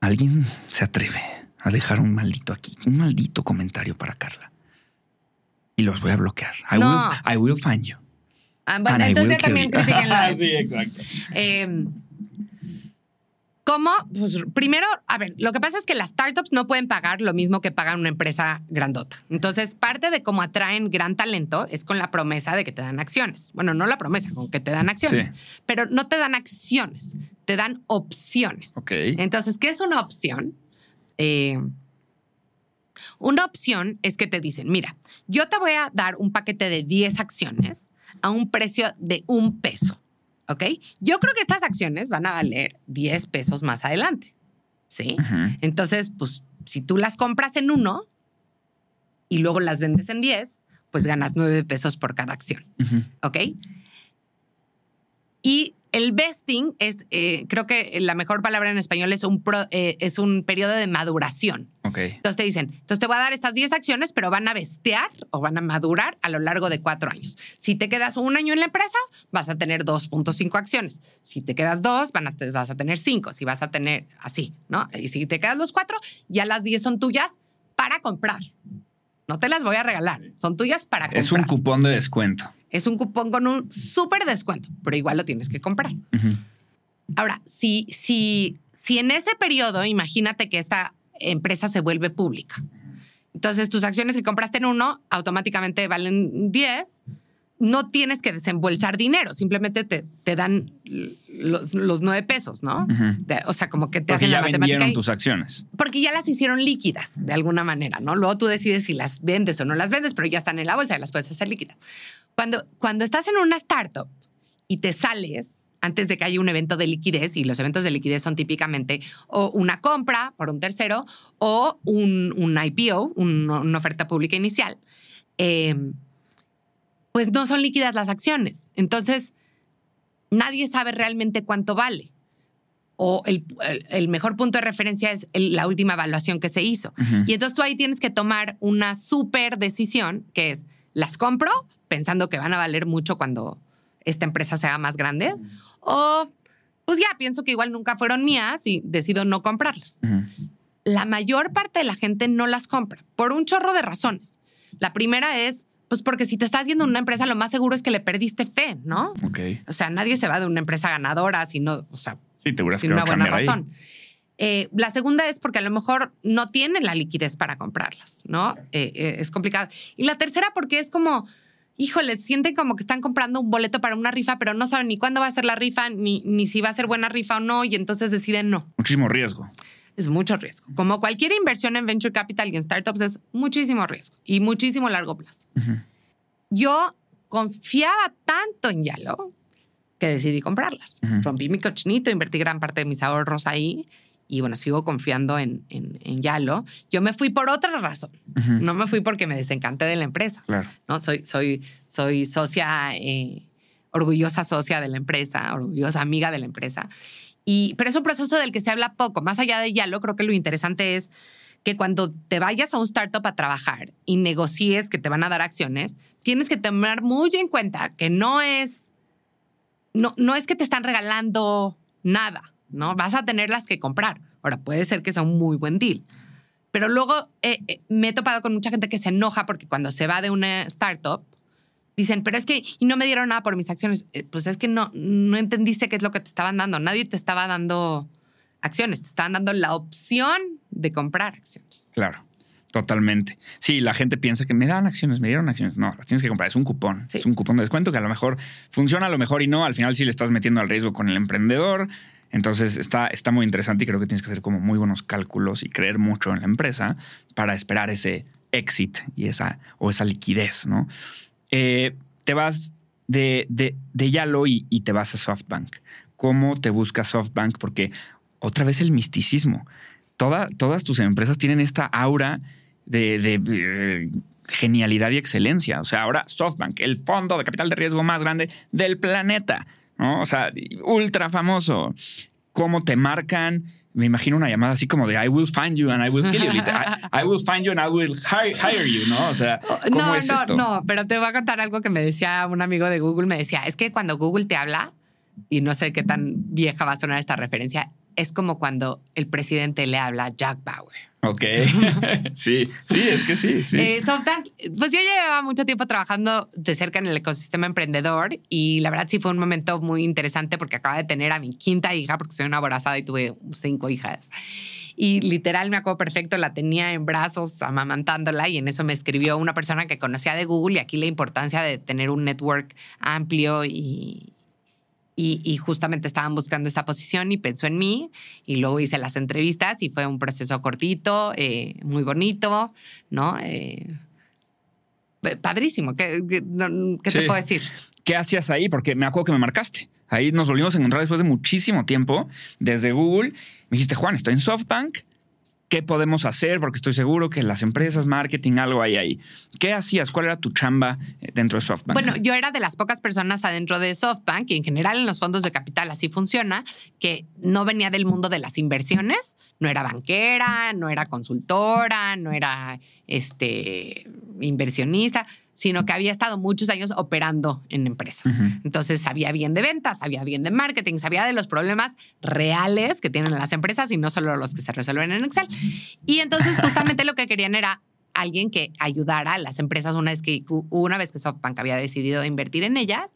Alguien se atreve a dejar un maldito aquí, un maldito comentario para Carla. Y los voy a bloquear. I, will, I will find you. Ah, bueno, entonces también critiquenlo. [LAUGHS] sí, exacto. Eh, ¿Cómo? Pues primero, a ver, lo que pasa es que las startups no pueden pagar lo mismo que pagan una empresa grandota. Entonces, parte de cómo atraen gran talento es con la promesa de que te dan acciones. Bueno, no la promesa, con que te dan acciones. Pero no te dan acciones, te dan opciones. Ok. Entonces, ¿qué es una opción? Eh, una opción es que te dicen, mira, yo te voy a dar un paquete de 10 acciones a un precio de un peso. ¿Ok? Yo creo que estas acciones van a valer 10 pesos más adelante. ¿Sí? Entonces, pues, si tú las compras en uno y luego las vendes en 10, pues ganas 9 pesos por cada acción. ¿Ok? Y el vesting es, eh, creo que la mejor palabra en español es un, eh, es un periodo de maduración. Ok. Entonces te dicen, entonces te voy a dar estas 10 acciones, pero van a bestear o van a madurar a lo largo de cuatro años. Si te quedas un año en la empresa, vas a tener 2.5 acciones. Si te quedas dos, van a, vas a tener cinco. Si vas a tener así, ¿no? Y si te quedas los cuatro, ya las 10 son tuyas para comprar. No te las voy a regalar, son tuyas para comprar. Es un cupón de descuento es un cupón con un súper descuento, pero igual lo tienes que comprar. Ahora, si, si, si en ese periodo, imagínate que esta empresa se vuelve pública. Entonces, tus acciones que compraste en uno automáticamente valen 10. no tienes que desembolsar dinero, simplemente te, te dan los, los, nueve pesos, ¿no? o sea, como que te porque hacen ya la matemática. y- tus acciones. porque ya las hicieron líquidas de alguna manera, ¿no? Luego tú decides si las vendes o no las vendes, pero ya están en la bolsa y las puedes hacer líquidas. Cuando, cuando estás en una startup y te sales antes de que haya un evento de liquidez, y los eventos de liquidez son típicamente o una compra por un tercero o un, un IPO, un- una oferta pública inicial, eh, pues no son líquidas las acciones. Entonces, nadie sabe realmente cuánto vale o el, el- mejor punto de referencia es el- la última evaluación que se hizo. Ujú. Y entonces tú ahí tienes que tomar una súper decisión, que es, ¿las compro pensando que van a valer mucho cuando esta empresa sea más grande? O, pues ya, pienso que igual nunca fueron mías y decido no comprarlas. La mayor parte de la gente no las compra por un chorro de razones. La primera es, pues porque si te estás yendo a una empresa, lo más seguro es que le perdiste fe, ¿no? Ok. O sea, nadie se va de una empresa ganadora si no, o sea, Sí, te sin una buena razón. Eh, la segunda es porque a lo mejor no tienen la liquidez para comprarlas, ¿no? Eh, eh, es complicado. Y la tercera porque es como, híjole, sienten como que están comprando un boleto para una rifa, pero no saben ni cuándo va a ser la rifa, ni, ni si va a ser buena rifa o no, y entonces deciden no. Muchísimo riesgo. Es mucho riesgo. Como cualquier inversión en venture capital y en startups es muchísimo riesgo y muchísimo largo plazo. Yo confiaba tanto en Yalo que decidí comprarlas. Ujú. Rompí mi cochinito, invertí gran parte de mis ahorros ahí y bueno, sigo confiando en, en, en Yalo. Yo me fui por otra razón. No me fui porque me desencanté de la empresa. Claro. ¿no? Soy, soy, soy socia, eh, orgullosa socia de la empresa, orgullosa amiga de la empresa. Y, pero es un proceso del que se habla poco. Más allá de Yalo, creo que lo interesante es que cuando te vayas a un startup a trabajar y negocies que te van a dar acciones, tienes que tomar muy en cuenta que no es, no, no es que te están regalando nada, ¿no? Vas a tenerlas que comprar. Ahora, puede ser que sea un muy buen deal. Pero luego eh, eh, me he topado con mucha gente que se enoja porque cuando se va de una startup, dicen, pero es que, y no me dieron nada por mis acciones. Eh, Pues es que no, no entendiste qué es lo que te estaban dando. Nadie te estaba dando acciones, te estaban dando la opción de comprar acciones. Claro. Totalmente. Sí, la gente piensa que me dan acciones, me dieron acciones. No, las tienes que comprar. Es un cupón. Sí. Es un cupón de descuento que a lo mejor funciona, a lo mejor y no. Al final sí le estás metiendo al riesgo con el emprendedor. Entonces está, está muy interesante y creo que tienes que hacer como muy buenos cálculos y creer mucho en la empresa para esperar ese exit y esa, o esa liquidez, ¿no? Eh, te vas de, de, de Yalo y, te vas a SoftBank. ¿Cómo te busca SoftBank? Porque otra vez el misticismo. Toda- todas tus empresas tienen esta aura de, de, eh, genialidad y excelencia. O sea, ahora SoftBank, el fondo de capital de riesgo más grande del planeta, ¿no? O sea, ultra famoso. ¿Cómo te marcan? Me imagino una llamada así como de I will find you and I will kill you. I, [LAUGHS] I will find you and I will hi- hire you, ¿no? O sea, ¿cómo no, es no, esto? no, pero te voy a contar algo que me decía un amigo de Google. Me decía, es que cuando Google te habla, y no sé qué tan vieja va a sonar esta referencia, es como cuando el presidente le habla a Jack Bauer. Ok. [LAUGHS] sí, sí, es que sí, sí. Eh, SoftBank, pues yo llevaba mucho tiempo trabajando de cerca en el ecosistema emprendedor y la verdad sí fue un momento muy interesante porque acaba de tener a mi quinta hija porque soy una aborazada y tuve cinco hijas. Y literal me acuerdo perfecto, la tenía en brazos amamantándola y en eso me escribió una persona que conocía de Google y aquí la importancia de tener un network amplio y, y, y justamente estaban buscando esta posición y pensó en mí y luego hice las entrevistas y fue un proceso cortito, eh, muy bonito, ¿no? Eh, padrísimo, ¿qué, qué, qué te puedo decir? ¿Qué hacías ahí? Porque me acuerdo que me marcaste. Ahí nos volvimos a encontrar después de muchísimo tiempo desde Google. Me dijiste, Juan, estoy en SoftBank. ¿Qué podemos hacer? Porque estoy seguro que las empresas, marketing, algo hay ahí. ¿Qué hacías? ¿Cuál era tu chamba eh, dentro de SoftBank? Bueno, yo era de las pocas personas adentro de SoftBank y en general en los fondos de capital así funciona, que no venía del mundo de las inversiones, no era banquera, no era consultora, no era este, inversionista, sino que había estado muchos años operando en empresas. Entonces sabía bien de ventas, sabía bien de marketing, sabía de los problemas reales que tienen las empresas y no solo los que se resuelven en Excel. Y entonces justamente lo que querían era alguien que ayudara a las empresas una vez que una vez que SoftBank había decidido invertir en ellas,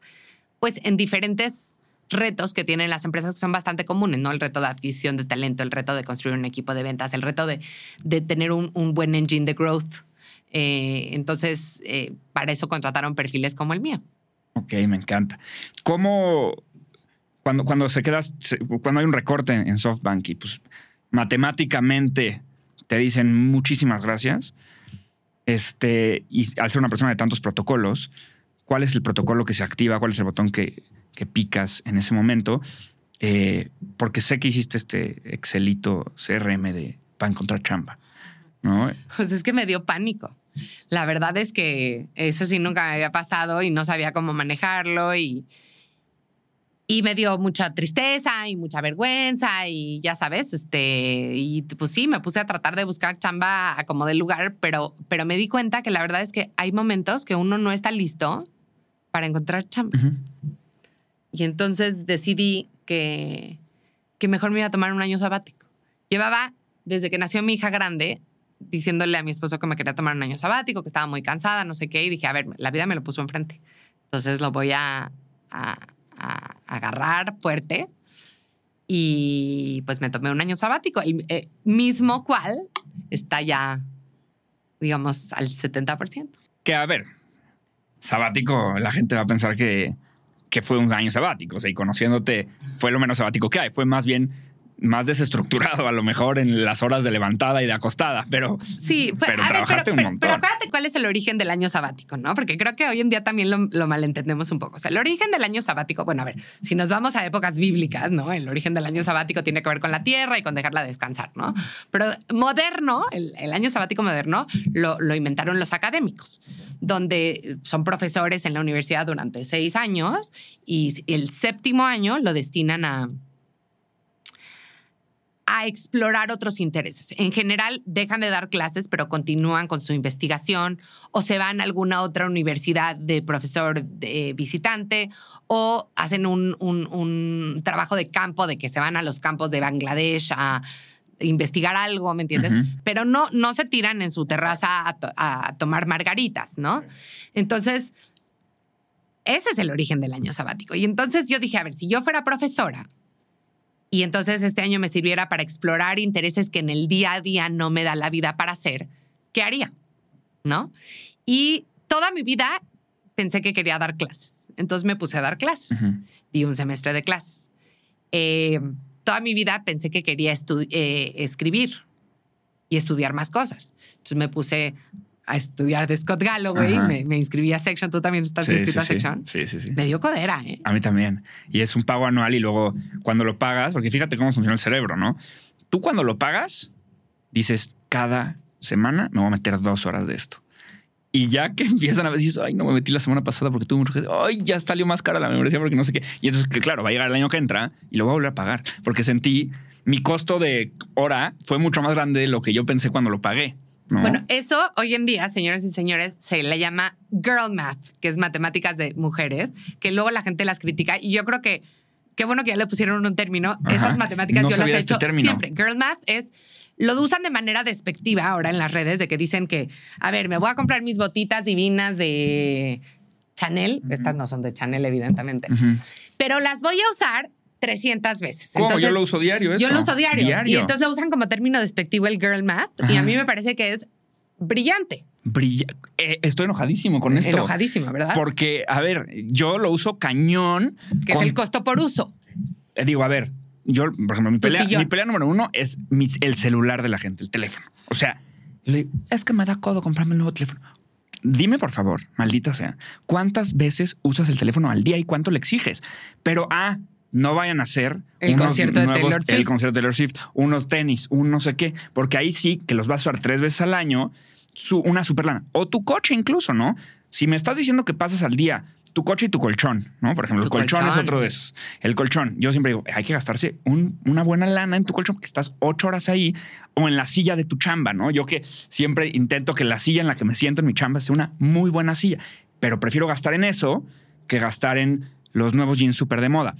pues en diferentes retos que tienen las empresas que son bastante comunes, ¿no? El reto de adquisición de talento, el reto de construir un equipo de ventas, el reto de, de tener un, buen engine de growth. Eh, entonces, eh, para eso contrataron perfiles como el mío. Ok, me encanta. ¿Cómo, cuando, cuando se quedas, cuando hay un recorte en SoftBank y pues matemáticamente te dicen muchísimas gracias, este, y al ser una persona de tantos protocolos, ¿cuál es el protocolo que se activa? ¿Cuál es el botón que, que picas en ese momento? Eh, porque sé que hiciste este Excelito CRM de para encontrar chamba, ¿no? Pues es que me dio pánico. La verdad es que eso sí nunca me había pasado y no sabía cómo manejarlo y, y me dio mucha tristeza y mucha vergüenza y ya sabes, este, y pues sí, me puse a tratar de buscar chamba a como del lugar, pero, pero me di cuenta que la verdad es que hay momentos que uno no está listo para encontrar chamba. Ujú. Y entonces decidí que, que mejor me iba a tomar un año sabático. Llevaba, desde que nació mi hija grande, diciéndole a mi esposo que me quería tomar un año sabático, que estaba muy cansada, no sé qué, y dije, a ver, la vida me lo puso enfrente. Entonces lo voy a, a- a agarrar fuerte. Y pues me tomé un año sabático, el eh, mismo cual está ya, digamos, al 70%. Que a ver, sabático, la gente va a pensar que, que fue un año sabático. O sea, y conociéndote, fue lo menos sabático que hay. Fue más bien más desestructurado, a lo mejor en las horas de levantada y de acostada, pero Sí, pues, Pero ver, trabajaste un pero, montón. Pero acuérdate cuál es el origen del año sabático, ¿no? Porque creo que hoy en día también lo, lo malentendemos un poco. O sea, el origen del año sabático, bueno, a ver, si nos vamos a épocas bíblicas, ¿no? El origen del año sabático tiene que ver con la tierra y con dejarla descansar, ¿no? Pero moderno, el, el año sabático moderno, lo, lo inventaron los académicos, donde son profesores en la universidad durante seis años y el séptimo año lo destinan a a explorar otros intereses. En general, dejan de dar clases, pero continúan con su investigación o se van a alguna otra universidad de profesor de visitante o hacen un, un- un trabajo de campo de que se van a los campos de Bangladesh a investigar algo, ¿me entiendes? Pero no, no se tiran en su terraza a, to- a tomar margaritas, ¿no? Entonces, ese es el origen del año sabático. Y entonces yo dije, a ver, si yo fuera profesora, y entonces este año me sirviera para explorar intereses que en el día a día no me da la vida para hacer, ¿qué haría? ¿No? Y toda mi vida pensé que quería dar clases. Entonces me puse a dar clases. Ujú. Di un semestre de clases. Eh, toda mi vida pensé que quería eh, escribir y estudiar más cosas. Entonces me puse a estudiar de Scott Galloway, me, me inscribí a Section, tú también estás Sí, inscrito sí, a. Section. Sí, sí, sí. Me dio codera, ¿eh? A mí también. Y es un pago anual y luego cuando lo pagas, porque fíjate cómo funciona el cerebro, ¿no? Tú cuando lo pagas, dices, cada semana me voy a meter dos horas de esto. Y ya que [LAUGHS] empiezan a ver, dices, ay, no me metí la semana pasada porque tuve mucho que ay, ya salió más cara la membresía porque no sé qué. Y entonces, que claro, va a llegar el año que entra y lo voy a volver a pagar porque sentí mi costo de hora fue mucho más grande de lo que yo pensé cuando lo pagué. ¿No? Bueno, eso hoy en día, señores y señores, se le llama girl math, que es matemáticas de mujeres, que luego la gente las critica. Y yo creo que qué bueno que ya le pusieron un término. Ajá. Esas matemáticas No yo las he este hecho siempre. Girl math es lo usan de manera despectiva ahora en las redes, de que dicen que, a ver, me voy a comprar mis botitas divinas de Chanel. Estas no son de Chanel, evidentemente. Pero las voy a usar 300 veces. ¿Cómo? Entonces, yo lo uso diario eso. yo lo uso diario. Y entonces lo usan como término despectivo el girl math. Y a mí me parece que es brillante. Brilla- eh, estoy enojadísimo con esto. Enojadísima, ¿verdad? Porque, a ver, yo lo uso cañón. que con- es el costo por uso. eh, digo, a ver, yo, por ejemplo, mi pelea, mi pelea número uno es mi- el celular de la gente, el teléfono. O sea, le es que me da codo comprarme un nuevo teléfono. Dime, por favor, maldita sea, ¿cuántas veces usas el teléfono al día y cuánto le exiges? Pero, ah, no vayan a hacer El unos concierto de nuevos- Taylor el Swift. concierto de Taylor Swift, unos tenis, un no sé qué, porque ahí sí que los vas a usar tres veces al año, su- una super lana. O tu coche incluso, ¿no? Si me estás diciendo que pasas al día tu coche y tu colchón, ¿no? Por ejemplo, Tu el colchón, es otro de esos. El colchón, yo siempre digo, hay que gastarse un- una buena lana en tu colchón porque estás ocho horas ahí o en la silla de tu chamba, ¿no? Yo que siempre intento que la silla en la que me siento en mi chamba sea una muy buena silla, pero prefiero gastar en eso que gastar en los nuevos jeans súper de moda.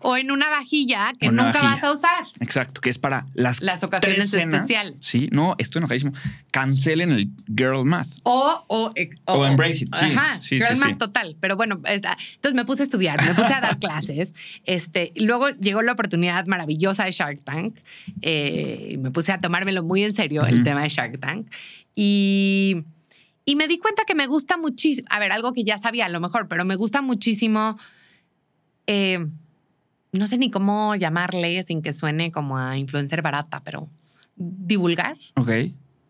O en una vajilla que Una nunca vajilla. vas a usar. Exacto, que es para las, Las ocasiones tres cenas. especiales. Sí, no, estoy enojadísimo. Cancelen el girl math. O, o, O embrace it, sí. Ajá, Sí, girl sí, math total. Pero bueno, esta- entonces me puse a estudiar, me puse a dar [LAUGHS] clases. Este, luego llegó la oportunidad maravillosa de Shark Tank. eh, me puse a tomármelo muy en serio el tema de Shark Tank. Y, Y me di cuenta que me gusta muchísimo, a ver, algo que ya sabía a lo mejor, pero me gusta muchísimo, eh, no sé ni cómo llamarle sin que suene como a influencer barata, pero divulgar, Ok.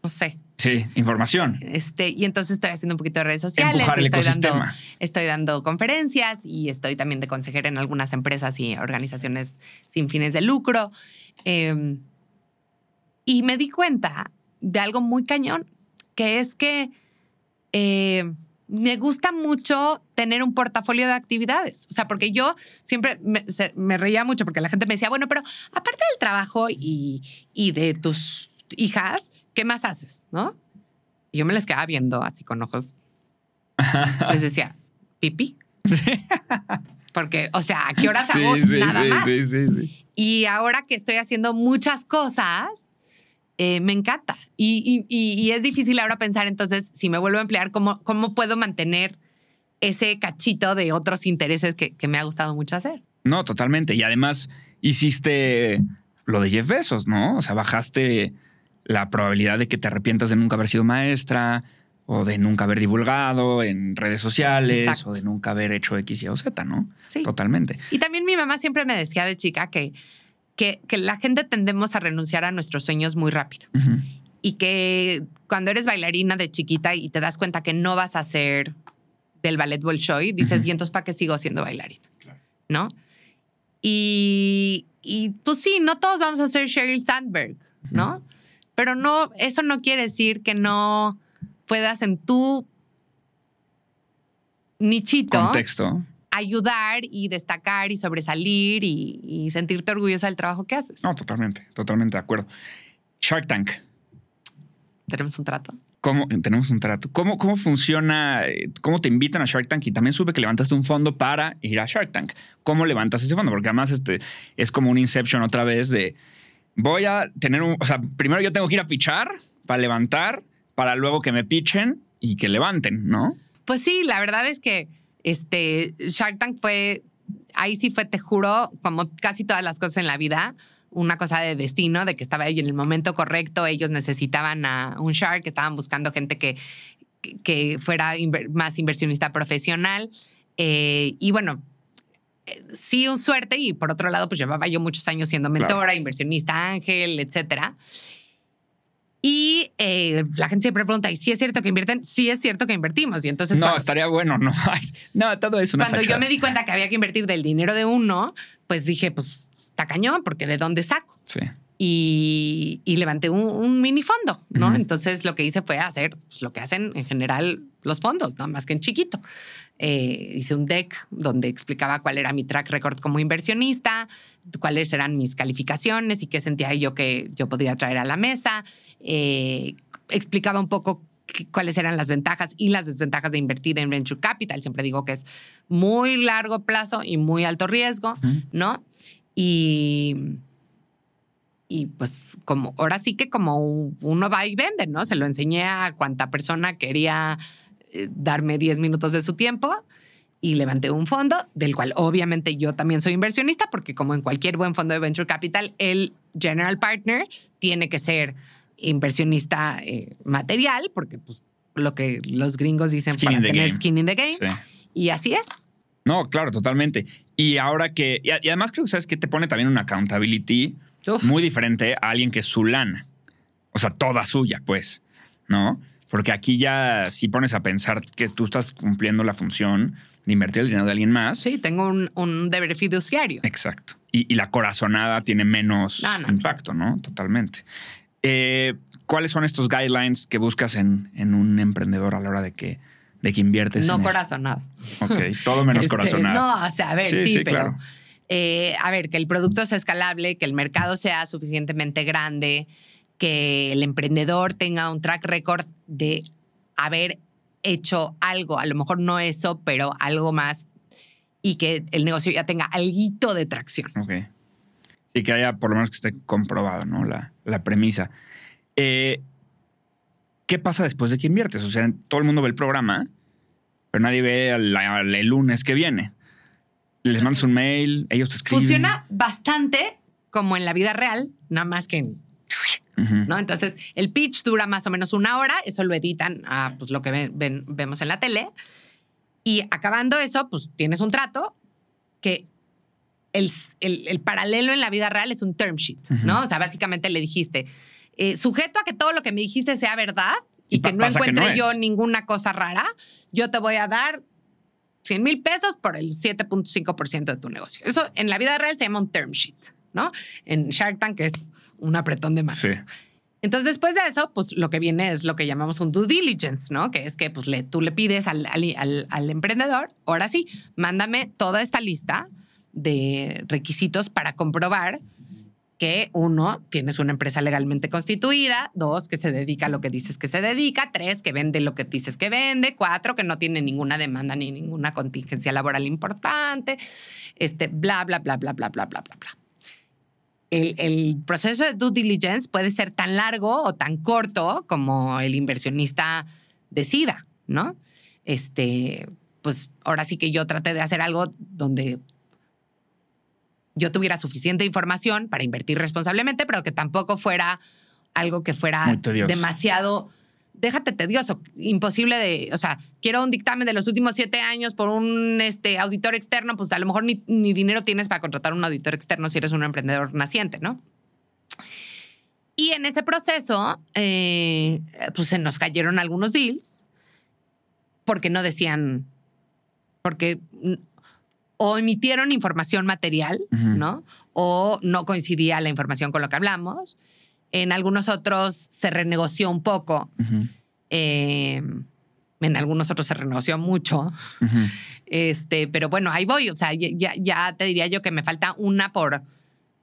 no sé. Sí, información. Este, y entonces estoy haciendo un poquito de redes sociales. Empujar el estoy dando, ecosistema. estoy dando conferencias y estoy también de consejera en algunas empresas y organizaciones sin fines de lucro. Eh, y me di cuenta de algo muy cañón, que es que eh, me gusta mucho tener un portafolio de actividades. O sea, porque yo siempre me, se- me reía mucho porque la gente me decía, bueno, pero aparte del trabajo y, y de tus hijas, ¿qué más haces? ¿No? Y yo me les quedaba viendo así con ojos. [LAUGHS] Les decía, pipí. Porque, o sea, ¿a qué horas hago sí, sí, sí. Y ahora que estoy haciendo muchas cosas, eh, me encanta. Y, y- y- y es difícil ahora pensar, entonces, si me vuelvo a emplear, ¿cómo, cómo puedo mantener ese cachito de otros intereses que, que me ha gustado mucho hacer? No, totalmente. Y además hiciste lo de Jeff Bezos, ¿no? O sea, bajaste la probabilidad de que te arrepientas de nunca haber sido maestra o de nunca haber divulgado en redes sociales Exacto. o de nunca haber hecho X, Y o Z, ¿no? Sí. Totalmente. Y también mi mamá siempre me decía de chica que, que, que la gente tendemos a renunciar a nuestros sueños muy rápido. Y que cuando eres bailarina de chiquita y te das cuenta que no vas a ser del ballet Bolshoi, dices, Ujú. ¿y entonces para qué sigo siendo bailarina? ¿No? Y, y pues sí, no todos vamos a ser Sheryl Sandberg, ¿no? Pero no, eso no quiere decir que no puedas en tu nichito Contexto. Ayudar y destacar y sobresalir y, y sentirte orgullosa del trabajo que haces. No, totalmente, totalmente de acuerdo. Shark Tank. Tenemos un trato. ¿Cómo, tenemos un trato. ¿Cómo, ¿Cómo funciona? eh, ¿Cómo te invitan a Shark Tank? Y también supe que levantaste un fondo para ir a Shark Tank. ¿Cómo levantas ese fondo? Porque además este, es como un Inception otra vez de voy a tener un. O sea, primero yo tengo que ir a pichar para levantar, para luego que me pichen y que levanten, ¿no? Pues sí, la verdad es que este Shark Tank fue, ahí sí fue, te juro, como casi todas las cosas en la vida, una cosa de destino, de que estaba ahí en el momento correcto, ellos necesitaban a un Shark, estaban buscando gente que, que- fuera inver- más inversionista profesional. eh, y bueno, eh, sí, un suerte. Y por otro lado, pues llevaba yo muchos años siendo Claro. mentora, inversionista ángel, etcétera. Y eh, la gente siempre pregunta, ¿y si es cierto que invierten? Sí es cierto que invertimos. Y entonces no, cuando, estaría bueno, no. [LAUGHS] No, todo es una cuando yo fachada. me di cuenta que había que invertir del dinero de uno, pues dije, pues está cañón, porque ¿de dónde saco? Sí. Y, y levanté un, un mini fondo, ¿no? Ujú. Entonces lo que hice fue hacer pues, lo que hacen en general los fondos, no más que en chiquito. Eh, hice un deck donde explicaba cuál era mi track record como inversionista, cuáles eran mis calificaciones y qué sentía yo que yo podría traer a la mesa. Eh, explicaba un poco cuáles eran las ventajas y las desventajas de invertir en venture capital. Siempre digo que es muy largo plazo y muy alto riesgo. ¿no? Y, y pues como ahora sí que como uno va y vende, ¿no? Se lo enseñé a cuanta persona quería eh, darme 10 minutos de su tiempo y levanté un fondo del cual obviamente yo también soy inversionista porque como en cualquier buen fondo de venture capital, el general partner tiene que ser inversionista eh, material porque pues lo que los gringos dicen Skin para tener game. skin in the game Sí. y así es. No, claro, totalmente. Y ahora que. Y, además creo que sabes que te pone también una accountability Uf. muy diferente a alguien que es su lana. O sea, toda suya, pues. ¿No? Porque aquí ya si pones a pensar que tú estás cumpliendo la función de invertir el dinero de alguien más. Sí, tengo un, un deber fiduciario. Exacto. Y, y la corazonada tiene menos No, no. impacto, ¿no? Totalmente. Eh, ¿Cuáles son estos guidelines que buscas en, en un emprendedor a la hora de que, de que inviertes? No en corazonado. Ok, todo menos [LAUGHS] Este, corazonada. No, o sea, a ver, Sí, sí, sí, pero. claro. eh, a ver, que el producto sea escalable, que el mercado sea suficientemente grande, que el emprendedor tenga un track record de haber hecho algo, a lo mejor no eso, pero algo más, y que el negocio ya tenga alguito de tracción. Ok. Sí, que haya por lo menos que esté comprobado, ¿no? La, la premisa. Eh, ¿Qué pasa después de que inviertes? O sea, todo el mundo ve el programa, pero nadie ve al- el lunes que viene. Les mandas un mail, ellos te escriben. Funciona bastante como en la vida real, nada más que en ¿no? Entonces, el pitch dura más o menos una hora, eso lo editan a pues, lo que ven- ven- vemos en la tele. Y acabando eso, pues tienes un trato que el, el- el paralelo en la vida real es un term sheet, ¿no? O sea, básicamente le dijiste, eh, sujeto a que todo lo que me dijiste sea verdad y, que no que encuentre no yo ninguna cosa rara, yo te voy a dar 100 mil pesos por el 7.5% de tu negocio. Eso en la vida real se llama un term sheet, ¿no? En Shark Tank es un apretón de manos. Sí. Entonces, después de eso, pues lo que viene es lo que llamamos un due diligence, ¿no? Que es que pues, le, tú le pides al, al- al- al emprendedor, ahora sí, mándame toda esta lista de requisitos para comprobar que uno, tienes una empresa legalmente constituida, dos, que se dedica a lo que dices que se dedica, tres, que vende lo que dices que vende, cuatro, que no tiene ninguna demanda ni ninguna contingencia laboral importante, este, bla, bla, bla, bla, bla, bla, bla, bla, bla el, el proceso de due diligence puede ser tan largo o tan corto como el inversionista decida, ¿no? Este, pues ahora sí que yo traté de hacer algo donde yo tuviera suficiente información para invertir responsablemente, pero que tampoco fuera algo que fuera demasiado, déjate tedioso, imposible de, o sea, quiero un dictamen de los últimos siete años por un este, auditor externo, pues a lo mejor ni, ni dinero tienes para contratar un auditor externo si eres un emprendedor naciente, ¿no? Y en ese proceso, eh, pues se nos cayeron algunos deals porque no decían, porque o emitieron información material. ¿no? O no coincidía la información con lo que hablamos. En algunos otros se renegoció un poco. Eh, en algunos otros se renegoció mucho. Este, pero bueno, ahí voy. O sea, ya, te diría yo que me falta una por,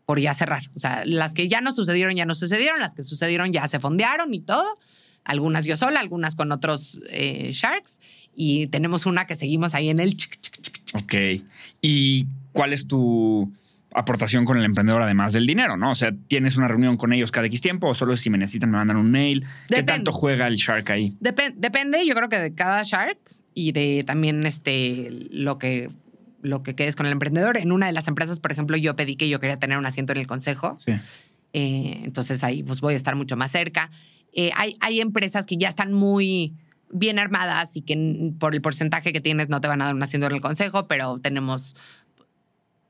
por ya cerrar. O sea, las que ya no sucedieron, ya no sucedieron. Las que sucedieron ya se fondearon y todo. Algunas yo sola, algunas con otros eh, Sharks. Y tenemos una que seguimos ahí en el... chic, chic, chic. Ok. ¿Y cuál es tu aportación con el emprendedor además del dinero, no? O sea, ¿tienes una reunión con ellos cada X tiempo o solo si me necesitan me mandan un mail? ¿Qué tanto juega el Shark ahí? Depen- depende, yo creo que de cada Shark y de también este, lo que lo que quedes con el emprendedor. En una de las empresas, por ejemplo, yo pedí que yo quería tener un asiento en el consejo. Sí. Eh, entonces ahí pues voy a estar mucho más cerca. Eh, hay, hay empresas que ya están muy bien armadas y que por el porcentaje que tienes no te van a dar un asiento en el consejo, pero tenemos,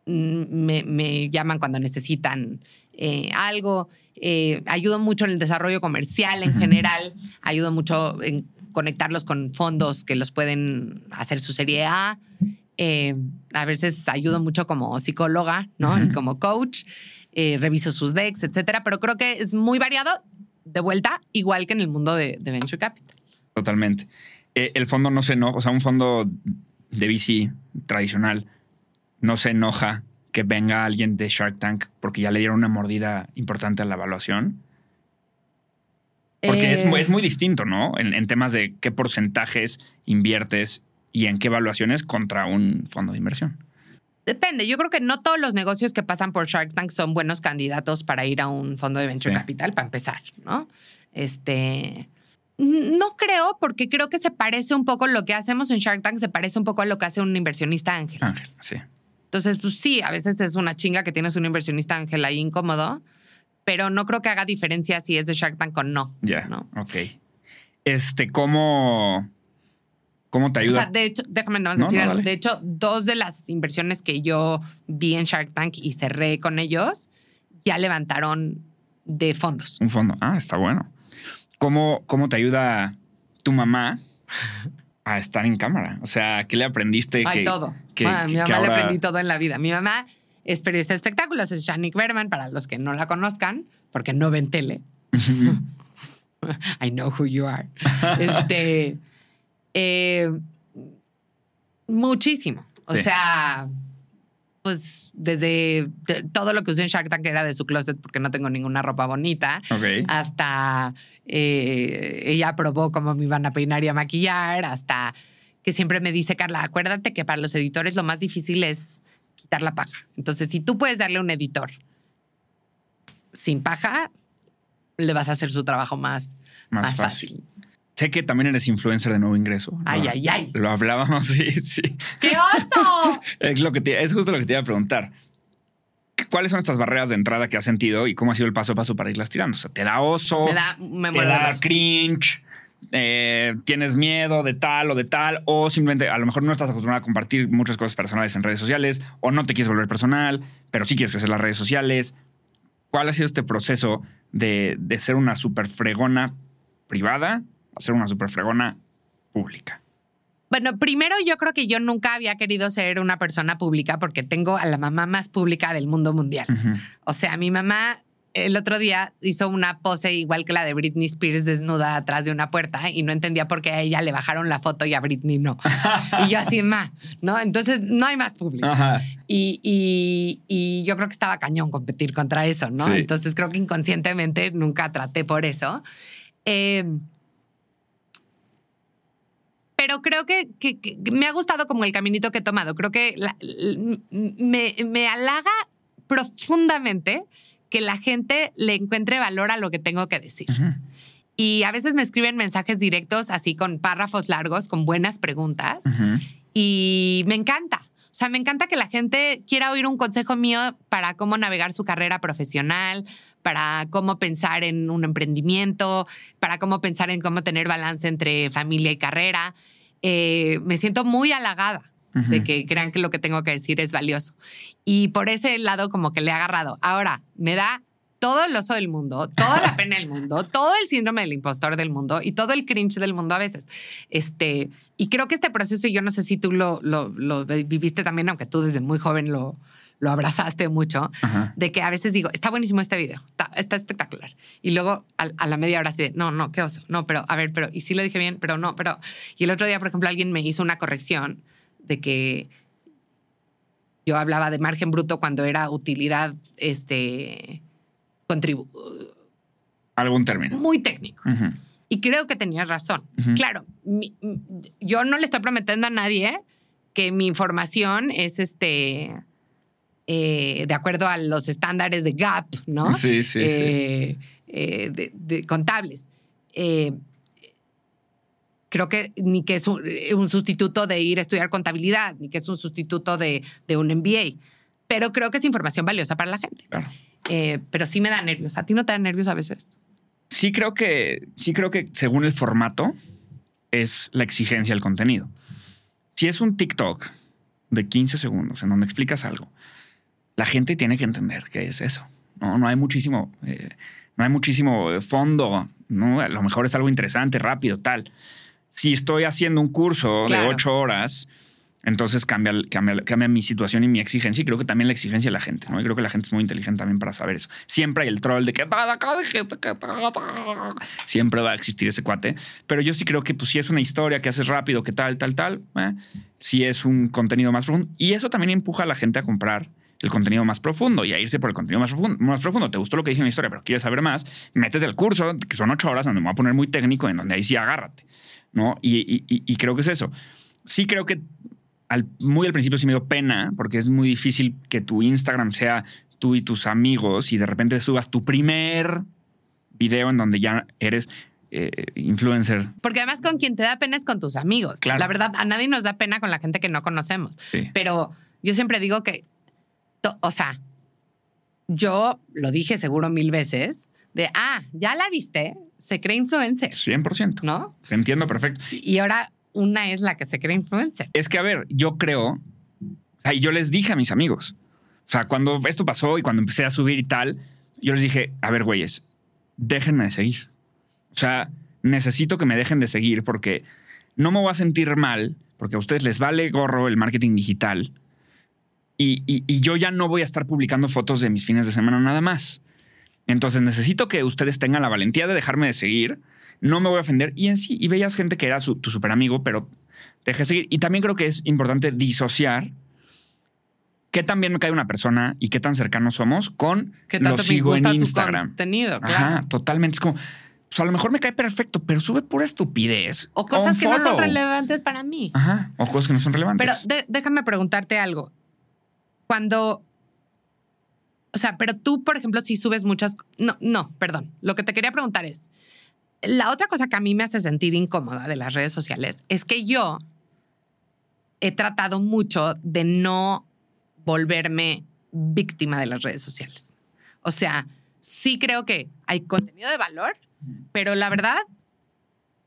me, me llaman cuando necesitan eh, algo. Eh, ayudo mucho en el desarrollo comercial en general. Ayudo mucho en conectarlos con fondos que los pueden hacer su serie A. Eh, a veces ayudo mucho como psicóloga, ¿no? Y como coach. Eh, reviso sus decks, etcétera. Pero creo que es muy variado. De vuelta, igual que en el mundo de, de Venture Capital. Totalmente. El fondo no se enoja, o sea, un fondo de VC tradicional no se enoja que venga alguien de Shark Tank porque ya le dieron una mordida importante a la evaluación. Porque es, Eh, muy- es muy distinto, ¿no? En, en temas de qué porcentajes inviertes y en qué evaluaciones contra un fondo de inversión. Depende. Yo creo que no todos los negocios que pasan por Shark Tank son buenos candidatos para ir a un fondo de venture Sí. capital, para empezar, ¿no? Este. No creo, porque creo que se parece un poco lo que hacemos en Shark Tank, se parece un poco a lo que hace un inversionista ángel. Ángel, sí. Entonces, pues sí, a veces es una chinga que tienes un inversionista ángel ahí incómodo, pero no creo que haga diferencia si es de Shark Tank o no. Ya. ¿no? Ok. Este, ¿cómo, cómo te O ayuda? sea, de hecho, déjame nomás No, decir no, algo. De hecho, dos de las inversiones que yo vi en Shark Tank y cerré con ellos ya levantaron de fondos. Un fondo. Ah, está bueno. ¿Cómo, cómo te ayuda tu mamá a estar en cámara? O sea, ¿qué le aprendiste? Hay que, todo. que- mi mamá le aprendí todo en la vida. Mi mamá es periodista de espectáculos, es Shanik Berman, para los que no la conozcan, porque no ven tele. [LAUGHS] I know who you are. [LAUGHS] este, eh, muchísimo. O Sí. sea, pues desde de- todo lo que usé en Shark Tank era de su closet porque no tengo ninguna ropa bonita. Hasta eh, ella probó cómo me iban a peinar y a maquillar, hasta que siempre me dice, Carla, acuérdate que para los editores lo más difícil es quitar la paja. Entonces, si tú puedes darle a un editor sin paja, le vas a hacer su trabajo más, Más, más, fácil. fácil. Sé que también eres influencer de nuevo ingreso. Ay, Lo- ay, ay. Lo hablábamos, [LAUGHS] sí, sí. ¡Qué oso! [LAUGHS] Es, lo que te- es justo lo que te iba a preguntar. ¿Cuáles son estas barreras de entrada que has sentido y cómo ha sido el paso a paso para irlas tirando? O sea, ¿te da oso? Me da, me ¿Te da cringe? eh, ¿Tienes miedo de tal o de tal? O simplemente a lo mejor no estás acostumbrado a compartir muchas cosas personales en redes sociales o no te quieres volver personal, pero sí quieres crecer las redes sociales. ¿Cuál ha sido este proceso de, de ser una super fregona privada ser una super fregona pública? Bueno, primero yo creo que yo nunca había querido ser una persona pública porque tengo a la mamá más pública del mundo mundial. Ujú. O sea, mi mamá el otro día hizo una pose igual que la de Britney Spears desnuda atrás de una puerta y no entendía por qué a ella le bajaron la foto y a Britney no. [LAUGHS] y yo así, ma, ¿no? Entonces no hay más público. Y, y- y yo creo que estaba cañón competir contra eso, ¿no? Sí. Entonces creo que inconscientemente nunca traté por eso. Eh, pero creo que, que- que me ha gustado como el caminito que he tomado. Creo que la- me, me halaga profundamente que la gente le encuentre valor a lo que tengo que decir. Y a veces me escriben mensajes directos así con párrafos largos, con buenas preguntas y me encanta. O sea, me encanta que la gente quiera oír un consejo mío para cómo navegar su carrera profesional, para cómo pensar en un emprendimiento, para cómo pensar en cómo tener balance entre familia y carrera. Eh, me siento muy halagada de que crean que lo que tengo que decir es valioso. Y por ese lado como que le he agarrado. Ahora, me da todo el oso del mundo, toda la pena del mundo, [LAUGHS] todo el síndrome del impostor del mundo y todo el cringe del mundo a veces. Este, y creo que este proceso, yo no sé si tú lo, lo, lo viviste también, aunque tú desde muy joven lo, lo abrazaste mucho, Ajá. de que a veces digo, está buenísimo este video, está, está espectacular. Y luego a, a la media hora así de, no, no, qué oso, no, pero a ver, pero, y sí lo dije bien, pero no, pero. Y el otro día, por ejemplo, alguien me hizo una corrección de que yo hablaba de margen bruto cuando era utilidad, este, contribu Algún término. muy técnico. Y creo que tenía razón. Claro, mi- yo no le estoy prometiendo a nadie que mi información es este eh, de acuerdo a los estándares de GAP, ¿no? [LAUGHS] Sí, sí, sí. Eh, eh, de, de contables. Creo que ni que es un, un sustituto de ir a estudiar contabilidad, ni que es un sustituto de, de un MBA. Pero creo que es información valiosa para la gente. Claro. Pero sí me da nervios. ¿A ti no te da nervios a veces? Sí creo que, sí creo que según el formato es la exigencia del contenido. Si es un TikTok de 15 segundos en donde explicas algo, la gente tiene que entender qué es eso. No, no hay muchísimo, eh, no hay muchísimo fondo. ¿no? A lo mejor es algo interesante, rápido, tal. Si estoy haciendo un curso Claro. de ocho horas, entonces cambia, cambia, cambia mi situación y mi exigencia. Y creo que también la exigencia de la gente. ¿no? Y creo que la gente es muy inteligente también para saber eso. Siempre hay el troll de que siempre va a existir ese cuate. Pero yo sí creo que pues, si es una historia que haces rápido, que tal, tal, tal, eh, si es un contenido más profundo. Y eso también empuja a la gente a comprar el contenido más profundo y a irse por el contenido más profundo. Más profundo. Te gustó lo que dije en la historia, pero quieres saber más, métete al curso, que son ocho horas, donde me voy a poner muy técnico, en donde ahí sí agárrate. ¿no? Y, y- y- y creo que es eso. Sí creo que al, muy al principio sí me dio pena, porque es muy difícil que tu Instagram sea tú y tus amigos y de repente subas tu primer video en donde ya eres eh, influencer. Porque además con quien te da pena es con tus amigos. Claro. La verdad, a nadie nos da pena con la gente que no conocemos. Sí. Pero yo siempre digo que, to- o sea, yo lo dije seguro mil veces, de, ah, ya la viste, se cree influencer, 100%. ¿no? Entiendo perfecto. Y ahora una es la que se cree influencer. Es que, a ver, yo creo, o sea, y yo les dije a mis amigos, o sea, cuando esto pasó y cuando empecé a subir y tal, yo les dije, a ver, güeyes, déjenme de seguir. O sea, necesito que me dejen de seguir porque no me voy a sentir mal, porque a ustedes les vale gorro el marketing digital. Y, y- y yo ya no voy a estar publicando fotos de mis fines de semana nada más. Entonces necesito que ustedes tengan la valentía de dejarme de seguir. No me voy a ofender. Y en sí, y veías gente que era su- tu super amigo, pero te dejé seguir. Y también creo que es importante disociar qué tan bien me cae una persona y qué tan cercanos somos con Que lo tanto me sigo en gusta tu Instagram. contenido, claro. Ajá, totalmente. Es como, pues a lo mejor me cae perfecto, pero sube pura estupidez. O cosas que no son relevantes para mí. Ajá, o cosas que no son relevantes. Pero de- déjame preguntarte algo. Cuando. O sea, pero tú, por ejemplo, si subes muchas. No, no, perdón. Lo que te quería preguntar es. La otra cosa que a mí me hace sentir incómoda de las redes sociales es que yo he tratado mucho de no volverme víctima de las redes sociales. O sea, sí creo que hay contenido de valor, pero la verdad,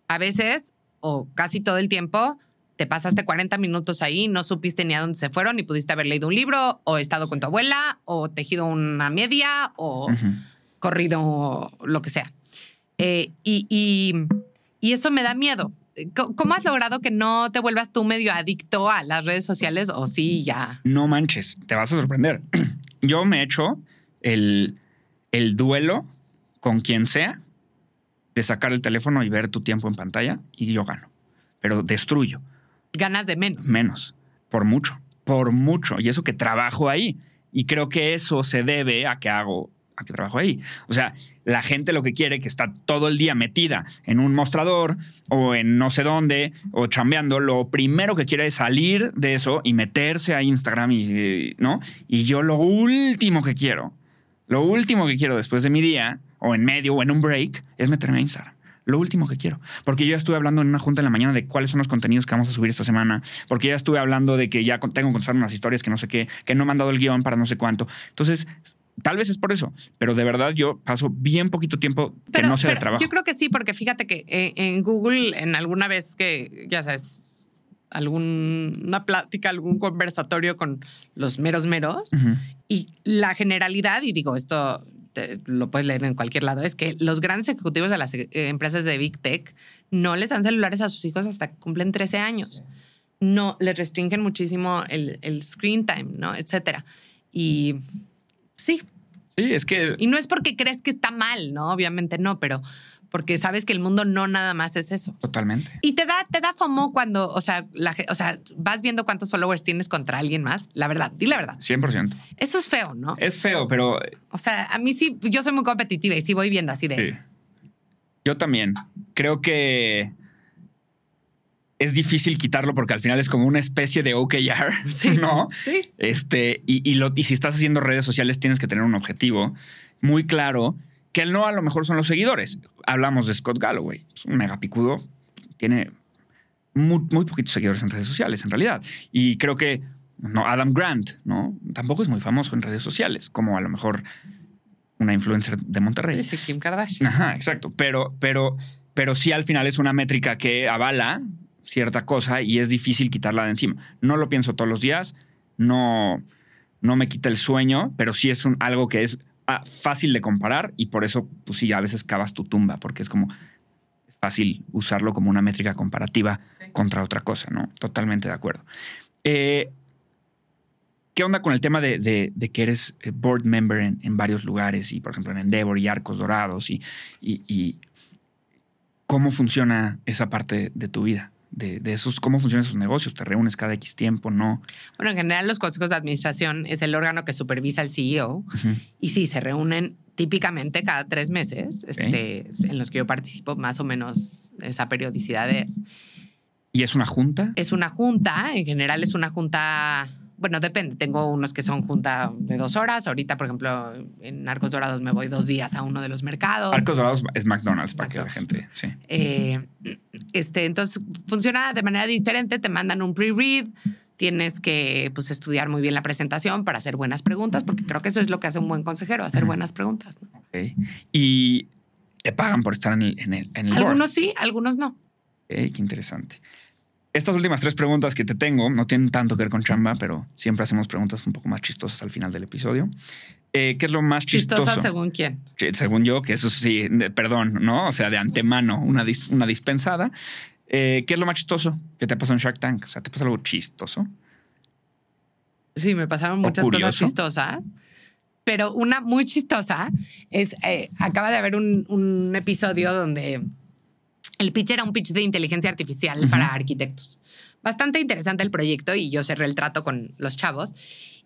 a veces o casi todo el tiempo, te pasaste 40 minutos ahí, no supiste ni a dónde se fueron, ni pudiste haber leído un libro, o estado con tu abuela, o tejido una media, o corrido lo que sea. Eh, y, y, eso me da miedo. ¿Cómo has logrado que no te vuelvas tú medio adicto a las redes sociales o sí ya? No manches, te vas a sorprender. [CLEARS THROAT] Yo me he hecho el, el duelo con quien sea de sacar el teléfono y ver tu tiempo en pantalla y yo gano, pero destruyo. Ganas de menos. Menos, por mucho, por mucho. Y eso que trabajo ahí. Y creo que eso se debe a que hago, a que trabajo ahí. O sea, la gente lo que quiere, que está todo el día metida en un mostrador o en no sé dónde o chambeando, lo primero que quiere es salir de eso y meterse a Instagram y, ¿no? Y yo lo último que quiero, lo último que quiero después de mi día o en medio o en un break es meterme a Instagram. Lo último que quiero. Porque yo ya estuve hablando en una junta en la mañana de cuáles son los contenidos que vamos a subir esta semana. Porque ya estuve hablando de que ya tengo que contar unas historias que no sé qué, que no he mandado el guion para no sé cuánto. Entonces, tal vez es por eso, pero de verdad yo paso bien poquito tiempo que no sea de trabajo. Yo creo que sí, porque fíjate que eh, en Google, en alguna vez que, ya sabes, alguna plática, algún conversatorio con los meros meros y la generalidad, y digo, esto lo puedes leer en cualquier lado, es que los grandes ejecutivos de las eh, empresas de Big Tech no les dan celulares a sus hijos hasta que cumplen 13 años. No, les restringen muchísimo el, el screen time, ¿no? Etcétera. Y sí. Sí, es que... Y no es porque crees que está mal, ¿no? Obviamente no, pero porque sabes que el mundo no nada más es eso. Totalmente. Y te da, te da FOMO cuando, o sea, la, o sea, vas viendo cuántos followers tienes contra alguien más. La verdad, di la verdad. 100%. Eso es feo, ¿no? Es feo, pero... O sea, a mí sí, yo soy muy competitiva y sí voy viendo así de... Sí. Yo también. Creo que es difícil quitarlo porque al final es como una especie de OKR, [LAUGHS] sí, ¿no? Sí. Este, y, y, lo, y si estás haciendo redes sociales tienes que tener un objetivo muy claro que no a lo mejor son los seguidores. Hablamos de Scott Galloway, es un megapicudo, tiene muy, poquitos seguidores en redes sociales, en realidad. Y creo que no, Adam Grant, ¿no? Tampoco es muy famoso en redes sociales, como a lo mejor una influencer de Monterrey. Sí, Kim Kardashian. Ajá, exacto. Pero, pero, pero sí al final es una métrica que avala cierta cosa y es difícil quitarla de encima. No lo pienso todos los días, no, no me quita el sueño, pero sí es un, algo que es Ah, fácil de comparar y por eso, pues sí, a veces cavas tu tumba, porque es como es fácil usarlo como una métrica comparativa contra otra cosa, ¿no? Totalmente de acuerdo. Eh, ¿Qué onda con el tema de, que eres eh, board member en, varios lugares y, por ejemplo, en Endeavor y Arcos Dorados y, y cómo funciona esa parte de tu vida? De, esos, cómo funcionan esos negocios. ¿Te reúnes cada X tiempo? ¿No? Bueno, en general los consejos de administración es el órgano que supervisa al CEO y sí, se reúnen típicamente cada tres meses, este, en los que yo participo más o menos esa periodicidad es. ¿Y es una junta? Es una junta, en general es una junta bueno, depende. Tengo unos que son junta de dos horas. Ahorita, por ejemplo, en Arcos Dorados me voy dos días a uno de los mercados. Arcos Dorados es McDonald's para que la gente. Sí. Eh, este, entonces funciona de manera diferente. Te mandan un pre-read. Tienes que pues, estudiar muy bien la presentación para hacer buenas preguntas, porque creo que eso es lo que hace un buen consejero, hacer buenas preguntas. Y te pagan por estar en el, en el, en Algunos sí, algunos no. qué interesante. Estas últimas tres preguntas que te tengo no tienen tanto que ver con chamba, pero siempre hacemos preguntas un poco más chistosas al final del episodio. Eh, ¿Qué es lo más chistoso? ¿Chistosa según quién? Según yo, que eso sí, perdón, ¿no? O sea, de antemano, una, una dispensada. Eh, ¿Qué es lo más chistoso que te pasó en Shark Tank? O sea, ¿te pasó algo chistoso? Sí, me pasaron muchas cosas chistosas. Pero una muy chistosa es, eh, acaba de haber un, un episodio donde el pitch era un pitch de inteligencia artificial para arquitectos. Bastante interesante el proyecto y yo cerré el trato con los chavos.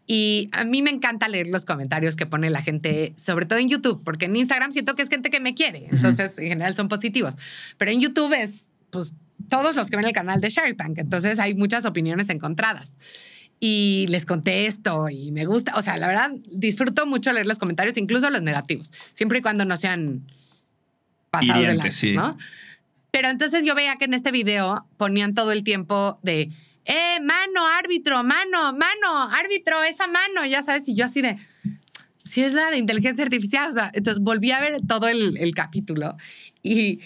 Y a mí me encanta leer los comentarios que pone la gente, sobre todo en YouTube, porque en Instagram siento que es gente que me quiere, entonces en general son positivos. Pero en YouTube es, pues, todos los que ven el canal de Shark Tank, entonces hay muchas opiniones encontradas. Y les contesto y me gusta, o sea, la verdad, disfruto mucho leer los comentarios, incluso los negativos, siempre y cuando no sean pasados de la, ¿no? Pero entonces yo veía que en este video ponían todo el tiempo de eh, mano, árbitro, mano, mano, árbitro, esa mano, ya sabes, y yo así de, si es la de inteligencia artificial, entonces volví a ver todo el, el capítulo y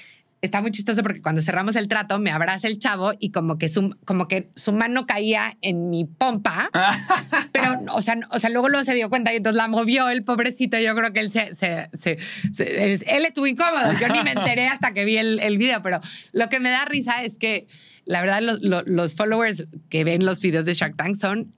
está muy chistoso porque cuando cerramos el trato me abraza el chavo y como que su, como que su mano caía en mi pompa, [LAUGHS] pero o sea, o sea, luego luego se dio cuenta y entonces la movió el pobrecito. Yo creo que él se, se, se- se- él estuvo incómodo. Yo ni me enteré [LAUGHS] hasta que vi el, el video, pero lo que me da risa es que la verdad los, los- los followers que ven los videos de Shark Tank son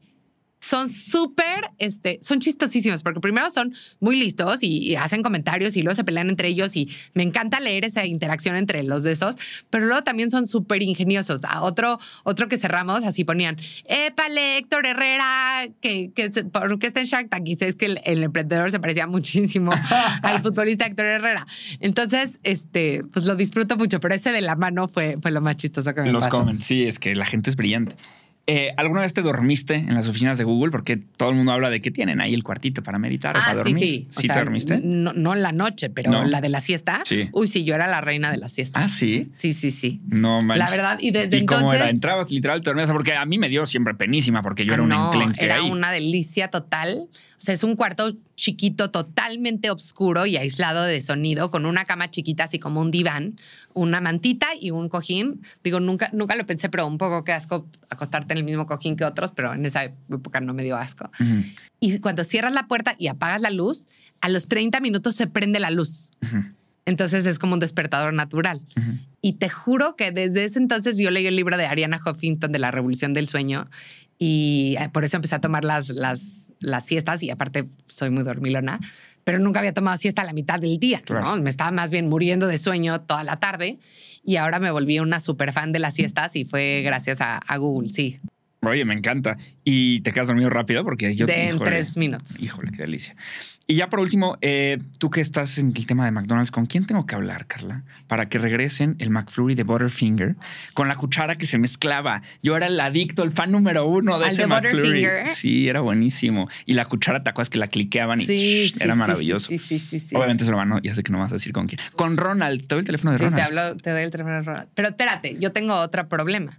son súper, este, son chistosísimos, porque primero son muy listos y, y hacen comentarios y luego se pelean entre ellos y me encanta leer esa interacción entre los de esos, pero luego también son súper ingeniosos. A otro, otro que cerramos, así ponían, épale, Héctor Herrera, que, ¿por qué está en Shark Tank? Y sé, es que el, el emprendedor se parecía muchísimo [LAUGHS] al futbolista Héctor Herrera. Entonces, este, pues lo disfruto mucho, pero ese de la mano fue, fue lo más chistoso que me Los pasó. comen. Sí, es que la gente es brillante. Eh, ¿Alguna vez te dormiste en las oficinas de Google? Porque todo el mundo habla de que tienen ahí el cuartito para meditar o Ah, para sí, dormir. sí. O ¿Sí sea, te dormiste? No, no en la noche, pero No. la de la siesta. Sí. Uy, sí, yo era la reina de la siesta. Ah, sí. Sí, sí, sí. No manches. La verdad, y desde ¿Y cómo entonces. era? ¿Entrabas literal, te dormías? Porque a mí me dio siempre penísima porque yo Ah, era un no, enclenque Era ahí. una delicia total. O sea, es un cuarto chiquito, totalmente oscuro y aislado de sonido, con una cama chiquita, así como un diván, una mantita y un cojín. Digo, nunca, nunca lo pensé, pero un poco que asco acostarte en el mismo cojín que otros, pero en esa época no me dio asco. Y cuando cierras la puerta y apagas la luz, a los 30 minutos se prende la luz. Entonces es como un despertador natural. Y te juro que desde ese entonces yo leí el libro de Ariana Huffington de la Revolución del Sueño y eh, por eso empecé a tomar las, las, las siestas y aparte soy muy dormilona, pero nunca había tomado siesta a la mitad del día, Claro. ¿no? Me estaba más bien muriendo de sueño toda la tarde y ahora me volví una super fan de las siestas y fue gracias a, a Google, sí, Oye, me encanta. ¿Y te quedas dormido rápido? Porque yo... de en tres minutos. Híjole, qué delicia. Y ya por último, eh, tú que estás en el tema de McDonald's, ¿con quién tengo que hablar, Carla? Para que regresen el McFlurry de Butterfinger con la cuchara que se mezclaba. Yo era el adicto, el fan número uno de ¿Al ese de McFlurry. Sí, era buenísimo. Y la cuchara, ¿te acuerdas que la cliqueaban y Sí, shh, sí, era maravilloso? Sí, sí, sí, sí. Obviamente se lo van, ya sé que no vas a decir con quién. Con Ronald, te doy el teléfono de Sí, te Ronald. hablo, te doy el teléfono de Ronald. Pero espérate, yo tengo otro problema.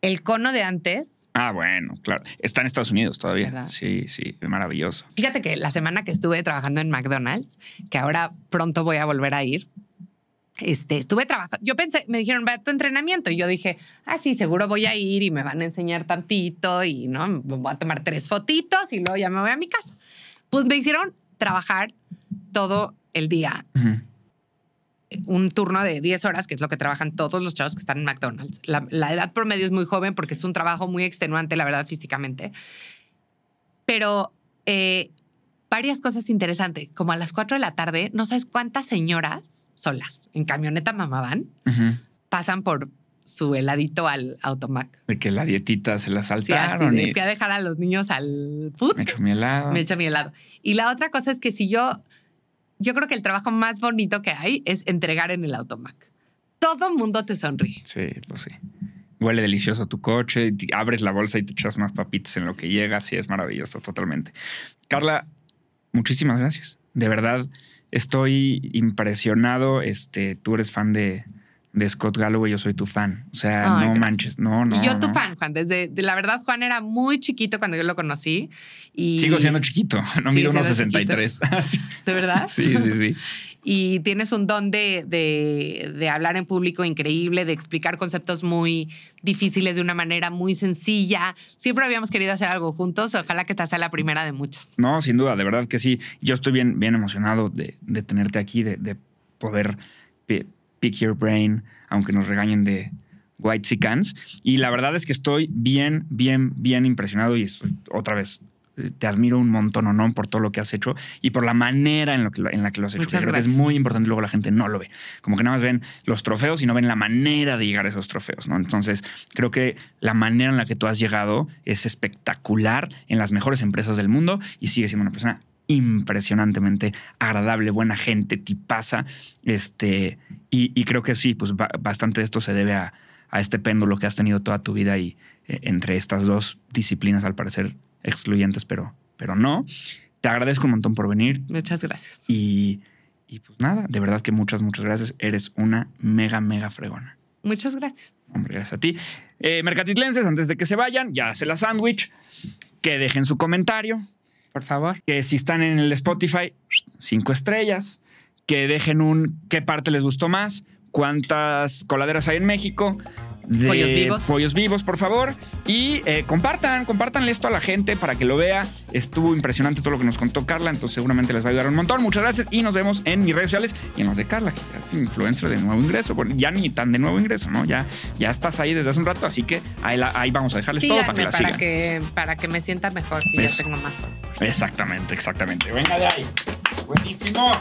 El cono de antes Ah, bueno, claro. Está en Estados Unidos todavía. ¿Verdad? Sí, sí, es maravilloso. Fíjate que la semana que estuve trabajando en McDonald's, que ahora pronto voy a volver a ir, este, estuve trabajando. Yo pensé, me dijeron, va a tu entrenamiento. Y yo dije, ah, sí, seguro voy a ir y me van a enseñar tantito y no, voy a tomar tres fotitos y luego ya me voy a mi casa. Pues me hicieron trabajar todo el día. Un turno de 10 horas, que es lo que trabajan todos los chavos que están en McDonald's. La, la edad promedio es muy joven porque es un trabajo muy extenuante, la verdad, físicamente. Pero eh, varias cosas interesantes. Como a las 4 de la tarde, no sabes cuántas señoras solas en camioneta mamá van, Ujú. pasan por su heladito al automac. De que la dietita se la saltaron y fui a dejar a los niños al food, me echó mi helado. me echa mi helado. Y la otra cosa es que si yo, yo creo que el trabajo más bonito que hay es entregar en el automac. Todo mundo te sonríe. Sí, pues sí. Huele delicioso tu coche, y abres la bolsa y te echas unas papitas en lo que llegas, sí, es maravilloso, totalmente. Carla, muchísimas gracias. De verdad, estoy impresionado. Este, tú eres fan de, de Scott Galloway, yo soy tu fan. O sea, Ay, no gracias. manches, no, no. y yo tu no. fan, Juan. Desde, de la verdad, Juan era muy chiquito cuando yo lo conocí. Y, Sigo siendo chiquito, [LAUGHS] no Sí, mido unos siendo 63. [LAUGHS] ¿De verdad? sí, sí, sí. [LAUGHS] y tienes un don de, de- de hablar en público increíble, de explicar conceptos muy difíciles de una manera muy sencilla. Siempre habíamos querido hacer algo juntos. Ojalá que esta sea la primera de muchas. No, sin duda, de verdad que sí. Yo estoy bien, bien emocionado de, de tenerte aquí, de, de poder pi- pick your brain, aunque nos regañen de White Cans. Y la verdad es que estoy bien, bien, bien impresionado y estoy- otra vez te admiro un montón, ¿no? Por todo lo que has hecho y por la manera en, lo que, en la que lo has hecho. Creo que es muy importante, luego la gente no lo ve. Como que nada más ven los trofeos y no ven la manera de llegar a esos trofeos, ¿no? Entonces, creo que la manera en la que tú has llegado es espectacular en las mejores empresas del mundo y sigue siendo una persona impresionantemente agradable, buena gente, tipaza. Este, y, y creo que sí, pues ba- bastante de esto se debe a, a este péndulo que has tenido toda tu vida y eh, entre estas dos disciplinas, al parecer excluyentes, pero, pero no. Te agradezco un montón por venir Muchas gracias. y, y pues nada, de verdad que muchas, muchas gracias. Eres una mega, mega fregona. Muchas gracias. Hombre, gracias a ti. Eh, mercatitlenses, antes de que se vayan, ya hace la sándwich. Que dejen su comentario. Por favor. Que si están en el Spotify, cinco estrellas. Que dejen un qué parte les gustó más. Cuántas coladeras hay en México de Pollos vivos. pollos vivos, por favor. Y eh, compartan, compartanle esto a la gente para que lo vea. Estuvo impresionante todo lo que nos contó Carla, entonces seguramente les va a ayudar un montón. Muchas gracias y nos vemos en mis redes sociales y en las de Carla, que es influencer de nuevo ingreso. Bueno, ya ni tan de nuevo ingreso, ¿no? Ya, ya estás ahí desde hace un rato, así que ahí, la- ahí vamos a dejarles todo para que la para sigan. que, para que me sienta mejor y ya tengo más. Exactamente, exactamente. Venga de ahí. Buenísimo.